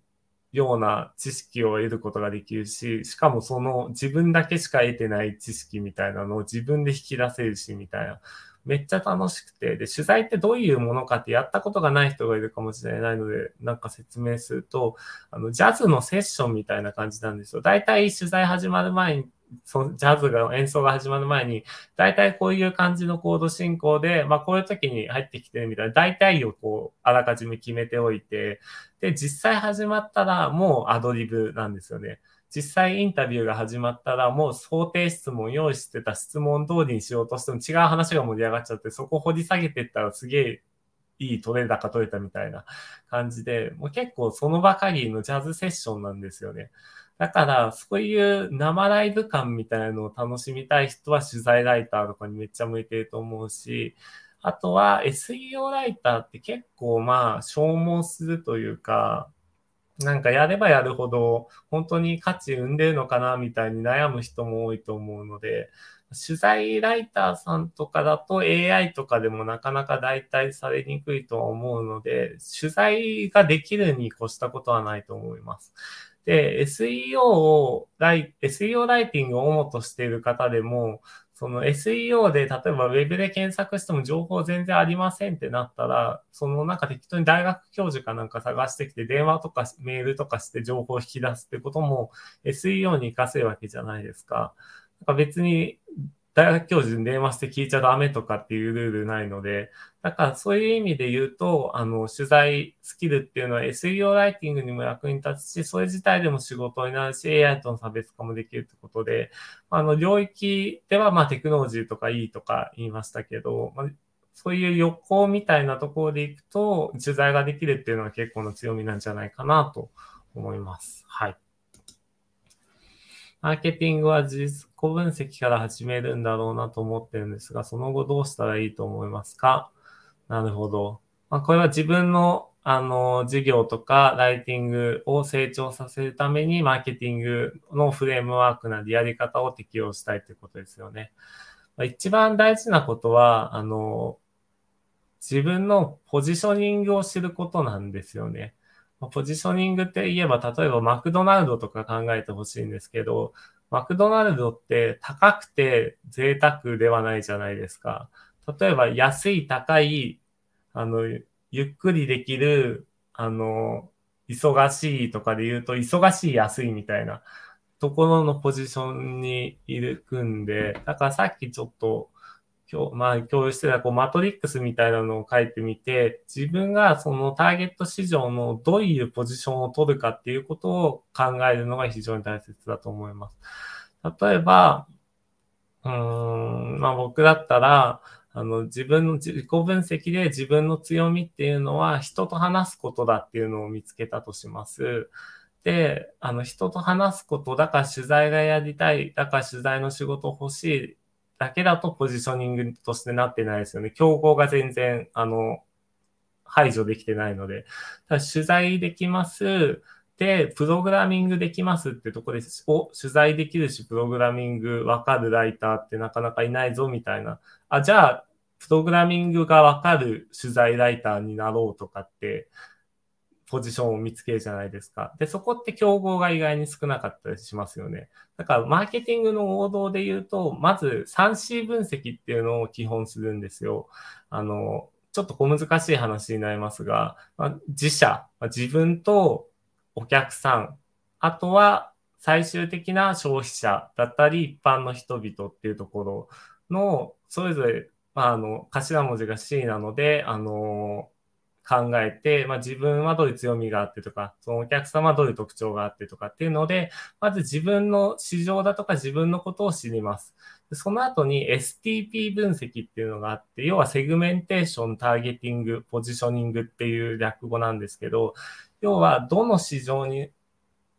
ような知識を得ることができるし、しかもその自分だけしか得てない知識みたいなのを自分で引き出せるし、みたいな。めっちゃ楽しくて、で、取材ってどういうものかってやったことがない人がいるかもしれないので、なんか説明すると、あの、ジャズのセッションみたいな感じなんですよ。大体取材始まる前に、そのジャズが演奏が始まる前に、大体こういう感じのコード進行で、まあこういう時に入ってきてるみたいな、大体をこう、あらかじめ決めておいて、で、実際始まったらもうアドリブなんですよね。実際インタビューが始まったら、もう想定質問用意してた質問通りにしようとしても違う話が盛り上がっちゃって、そこ掘り下げてったらすげえいいトレーダーか取れたみたいな感じで、もう結構そのばかりのジャズセッションなんですよね。だから、そういう生ライブ感みたいなのを楽しみたい人は取材ライターとかにめっちゃ向いてると思うし、あとは SEO ライターって結構まあ消耗するというか、なんかやればやるほど本当に価値生んでるのかなみたいに悩む人も多いと思うので、取材ライターさんとかだと AI とかでもなかなか代替されにくいとは思うので、取材ができるに越したことはないと思います。で、SEO をライ、SEO ライティングを主としている方でも、その SEO で、例えば Web で検索しても情報全然ありませんってなったら、そのなんか適当に大学教授かなんか探してきて、電話とかメールとかして情報を引き出すってことも SEO に活かせるわけじゃないですか。なんか別に大学教授に電話して聞いちゃダメとかっていうルールないので、だからそういう意味で言うと、あの、取材スキルっていうのは SEO ライティングにも役に立つし、それ自体でも仕事になるし、AI との差別化もできるってことで、あの、領域ではまあテクノロジーとかいいとか言いましたけど、まあ、そういう横みたいなところでいくと、取材ができるっていうのは結構の強みなんじゃないかなと思います。はい。マーケティングは事実分析から始めるんだろうなと思ってるんですが、その後どうしたらいいと思いますか？なるほど。まあ、これは自分のあの、事業とかライティングを成長させるために、マーケティングのフレームワークなりやり方を適用したいということですよね。まあ、一番大事なことは、あの、自分のポジショニングを知ることなんですよね。ポジショニングって言えば、例えばマクドナルドとか考えてほしいんですけど、マクドナルドって高くて贅沢ではないじゃないですか。例えば安い高い、あの、ゆっくりできる、あの、忙しいとかで言うと、忙しい安いみたいなところのポジションにいるくんで、だからさっきちょっと今日、まあ、共有してた、こう、マトリックスみたいなのを書いてみて、自分がそのターゲット市場のどういうポジションを取るかっていうことを考えるのが非常に大切だと思います。例えば、うん、まあ僕だったら、あの、自分の自己分析で自分の強みっていうのは人と話すことだっていうのを見つけたとします。で、あの、人と話すことだから取材がやりたい、だから取材の仕事欲しいだけだとポジショニングとしてなってないですよね。競合が全然、あの、排除できてないので。ただ取材できます。で、プログラミングできますってとこです。お、取材できるし、プログラミングわかるライターってなかなかいないぞ、みたいな。あ、じゃあ、プログラミングがわかる取材ライターになろうとかって、ポジションを見つけるじゃないですか。で、そこって競合が意外に少なかったりしますよね。だから、マーケティングの王道で言うと、まず 3C 分析っていうのを基本するんですよ。あの、ちょっと小難しい話になりますが、まあ、自社、まあ、自分とお客さん、あとは最終的な消費者だったり、一般の人々っていうところの、それぞれ、まあ、あの、頭文字が C なので、あの、考えて、まあ、自分はどういう強みがあってとか、そのお客様はどういう特徴があってとかっていうので、まず自分の市場だとか自分のことを知ります。その後に STP 分析っていうのがあって、要はセグメンテーション、ターゲティング、ポジショニングっていう略語なんですけど、要はどの市場に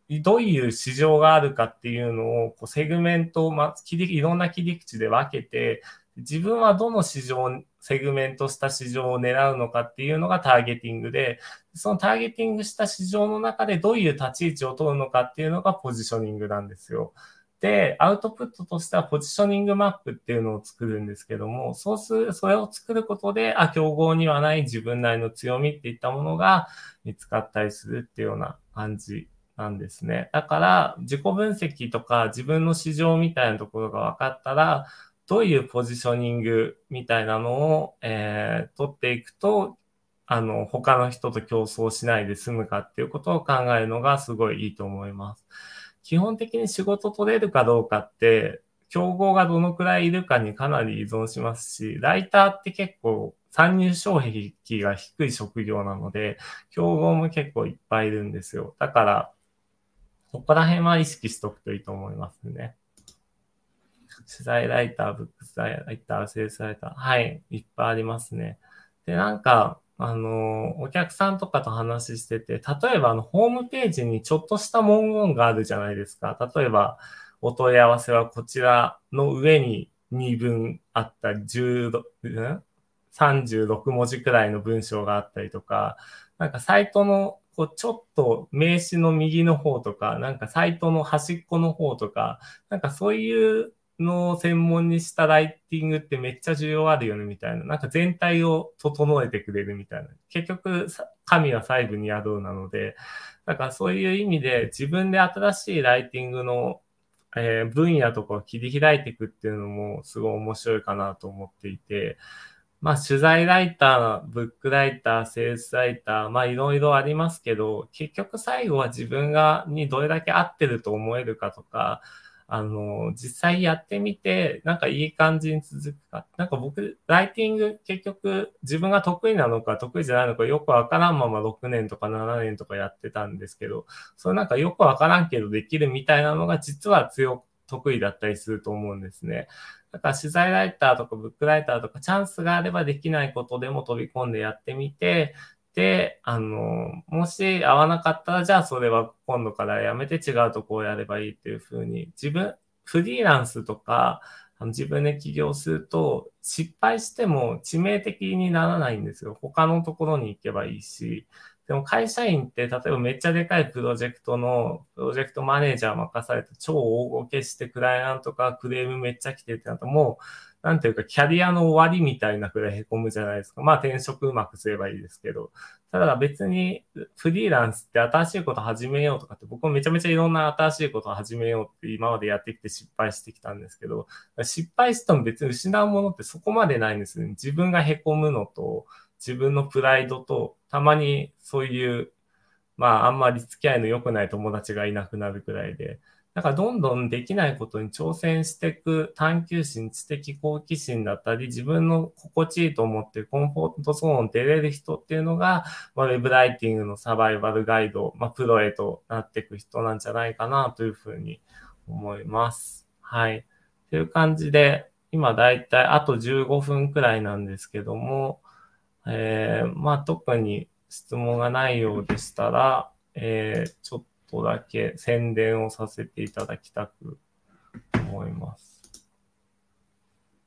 どういう市場があるかっていうのをこうセグメントを、まあ、切りいろんな切り口で分けて、自分はどの市場、セグメントした市場を狙うのかっていうのがターゲティングで、そのターゲティングした市場の中でどういう立ち位置を取るのかっていうのがポジショニングなんですよ。で、アウトプットとしてはポジショニングマップっていうのを作るんですけども、そうする、それを作ることで、あ、競合にはない自分なりの強みっていったものが見つかったりするっていうような感じなんですね。だから、自己分析とか自分の市場みたいなところが分かったら、どういうポジショニングみたいなのを、えー、取っていくと、あの、他の人と競争しないで済むかっていうことを考えるのがすごいいいと思います。基本的に仕事取れるかどうかって、競合がどのくらいいるかにかなり依存しますし、ライターって結構参入障壁が低い職業なので、競合も結構いっぱいいるんですよ。だから、ここら辺は意識しとくといいと思いますね。取材ライター、ブックスライター、セールスライター。はい、いっぱいありますね。で、なんか、あの、お客さんとかと話してて、例えばあの、ホームページにちょっとした文言があるじゃないですか。例えば、お問い合わせはこちらの上に2分あった、10、36文字くらいの文章があったりとか、なんかサイトのこうちょっと名詞の右の方とか、なんかサイトの端っこの方とか、なんかそういうの専門にしたライティングってめっちゃ重要あるよねみたいな。なんか全体を整えてくれるみたいな。結局、神は細部に宿うなので、だからそういう意味で自分で新しいライティングの、えー、分野とかを切り開いていくっていうのもすごい面白いかなと思っていて、まあ取材ライター、ブックライター、セールスライター、まあいろいろありますけど、結局最後は自分がにどれだけ合ってると思えるかとか、あの、実際やってみて、なんかいい感じに続くか。なんか僕、ライティング結局自分が得意なのか得意じゃないのかよくわからんまま6年とか7年とかやってたんですけど、それなんかよくわからんけどできるみたいなのが実は強く、得意だったりすると思うんですね。だから取材ライターとかブックライターとかチャンスがあればできないことでも飛び込んでやってみて、であの、もし合わなかったら、じゃあそれは今度からやめて違うとこをやればいいっていうふうに、自分、フリーランスとか、あの自分で起業すると、失敗しても致命的にならないんですよ。他のところに行けばいいし。でも会社員って、例えばめっちゃでかいプロジェクトの、プロジェクトマネージャー任されて超大ごけしてクライアントかクレームめっちゃ来てってなると、もうなんていうか、キャリアの終わりみたいなくらい凹むじゃないですか。まあ転職うまくすればいいですけど。ただ別にフリーランスって新しいこと始めようとかって、僕もめちゃめちゃいろんな新しいことを始めようって今までやってきて失敗してきたんですけど、失敗しても別に失うものってそこまでないんですよね。自分が凹むのと、自分のプライドと、たまにそういう、まああんまり付き合いの良くない友達がいなくなるくらいで、なんかどんどんできないことに挑戦していく探求心、知的好奇心だったり、自分の心地いいと思ってコンフォートゾーン出れる人っていうのが、まあ、ウェブライティングのサバイバルガイド、まあ、プロへとなっていく人なんじゃないかなというふうに思います。はい。という感じで、今だいたいあと15分くらいなんですけども、えー、まあ特に質問がないようでしたら、えー、ちょっととだけ宣伝をさせていただきたく思います。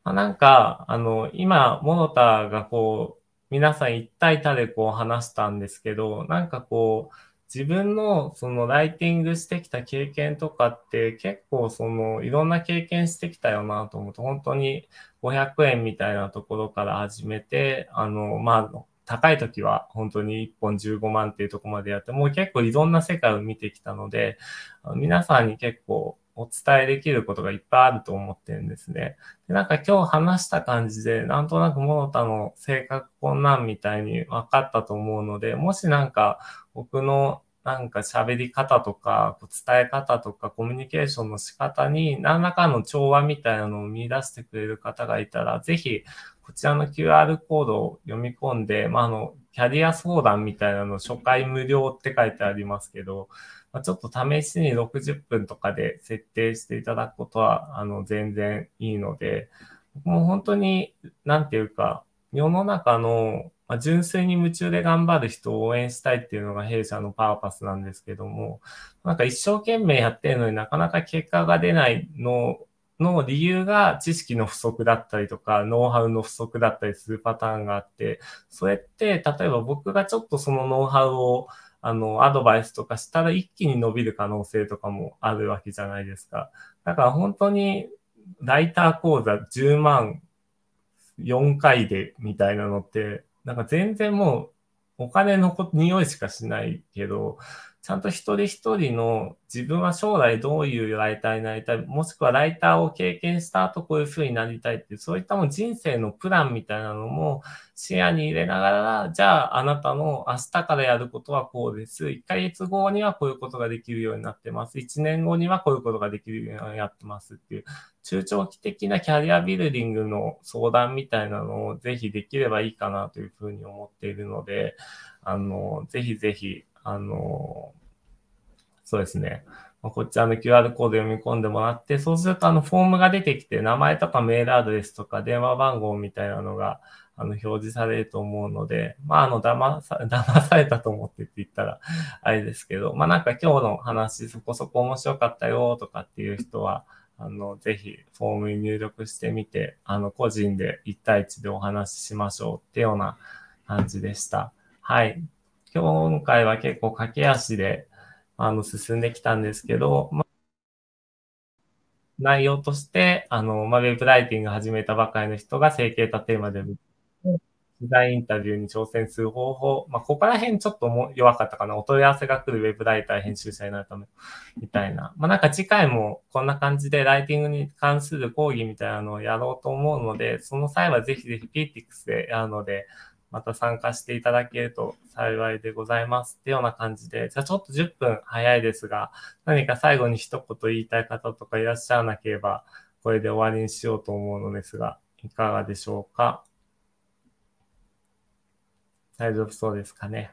まあ、なんか、あの、今、モノタがこう、皆さん一体多でこう話したんですけど、なんかこう、自分のそのライティングしてきた経験とかって結構そのいろんな経験してきたよなと思うと本当に500円みたいなところから始めて、あの、まあ、高い時は本当に1本15万っていうとこまでやって、もう結構いろんな世界を見てきたので、皆さんに結構お伝えできることがいっぱいあると思ってるんですね。でなんか今日話した感じで、なんとなくモノタの性格こんなんみたいに分かったと思うので、もしなんか僕のなんか喋り方とか、伝え方とか、コミュニケーションの仕方に何らかの調和みたいなのを見出してくれる方がいたら、ぜひこちらの QR コードを読み込んで、まあ、あの、キャリア相談みたいなの初回無料って書いてありますけど、まあ、ちょっと試しに60分とかで設定していただくことは、あの、全然いいので、もう本当に、なんていうか、世の中のまあ、純粋に夢中で頑張る人を応援したいっていうのが弊社のパーパスなんですけども、なんか一生懸命やってるのになかなか結果が出ないのの理由が知識の不足だったりとか、ノウハウの不足だったりするパターンがあって、それって、例えば僕がちょっとそのノウハウをあの、アドバイスとかしたら一気に伸びる可能性とかもあるわけじゃないですか。だから本当にライター講座10万4回でみたいなのってなんか全然もうお金の匂いしかしないけど、ちゃんと一人一人の自分は将来どういうライターになりたい、もしくはライターを経験した後こういう風になりたいっていう、そういったも人生のプランみたいなのも視野に入れながら、じゃああなたの明日からやることはこうです。1ヶ月後にはこういうことができるようになってます。1年後にはこういうことができるようになってますっていう、中長期的なキャリアビルディングの相談みたいなのをぜひできればいいかなというふうに思っているので、あの、ぜひぜひ、あの、そうですね。こっちあの QR コード読み込んでもらって、そうするとあのフォームが出てきて、名前とかメールアドレスとか電話番号みたいなのがあの表示されると思うので、まああの騙さ、騙されたと思ってって言ったらあれですけど、まあなんか今日の話そこそこ面白かったよとかっていう人は、あの、ぜひフォームに入力してみて、あの、個人で1対1でお話ししましょうってような感じでした。はい。今回は結構駆け足で、あの、進んできたんですけど、まあ内容として、あの、まあ、ウェブライティング始めたばかりの人が整形たテーマで取材インタビューに挑戦する方法。まあ、ここら辺ちょっとも弱かったかな。お問い合わせが来るウェブライター編集者になるため、みたいな。まあ、なんか次回もこんな感じでライティングに関する講義みたいなのをやろうと思うので、その際はぜひぜひ PTX でやるので、また参加していただけると幸いでございます。っていうような感じで、じゃあちょっと10分早いですが、何か最後に一言言いたい方とかいらっしゃらなければ、これで終わりにしようと思うのですが、いかがでしょうか？大丈夫そうですかね？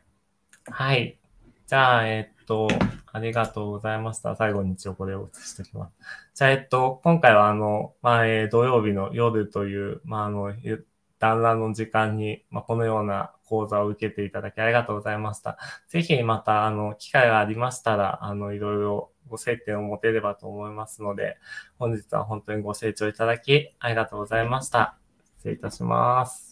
はい。じゃあ、えっと、ありがとうございました。最後に一応これを写しておきます。じゃあ、えっと、今回はあの、まあ、えー、土曜日の夜という、まあ、あの、団らんの時間に、まあ、このような講座を受けていただきありがとうございました。ぜひまた、あの、機会がありましたら、あの、いろいろご接点を持てればと思いますので、本日は本当にご清聴いただきありがとうございました。失礼いたします。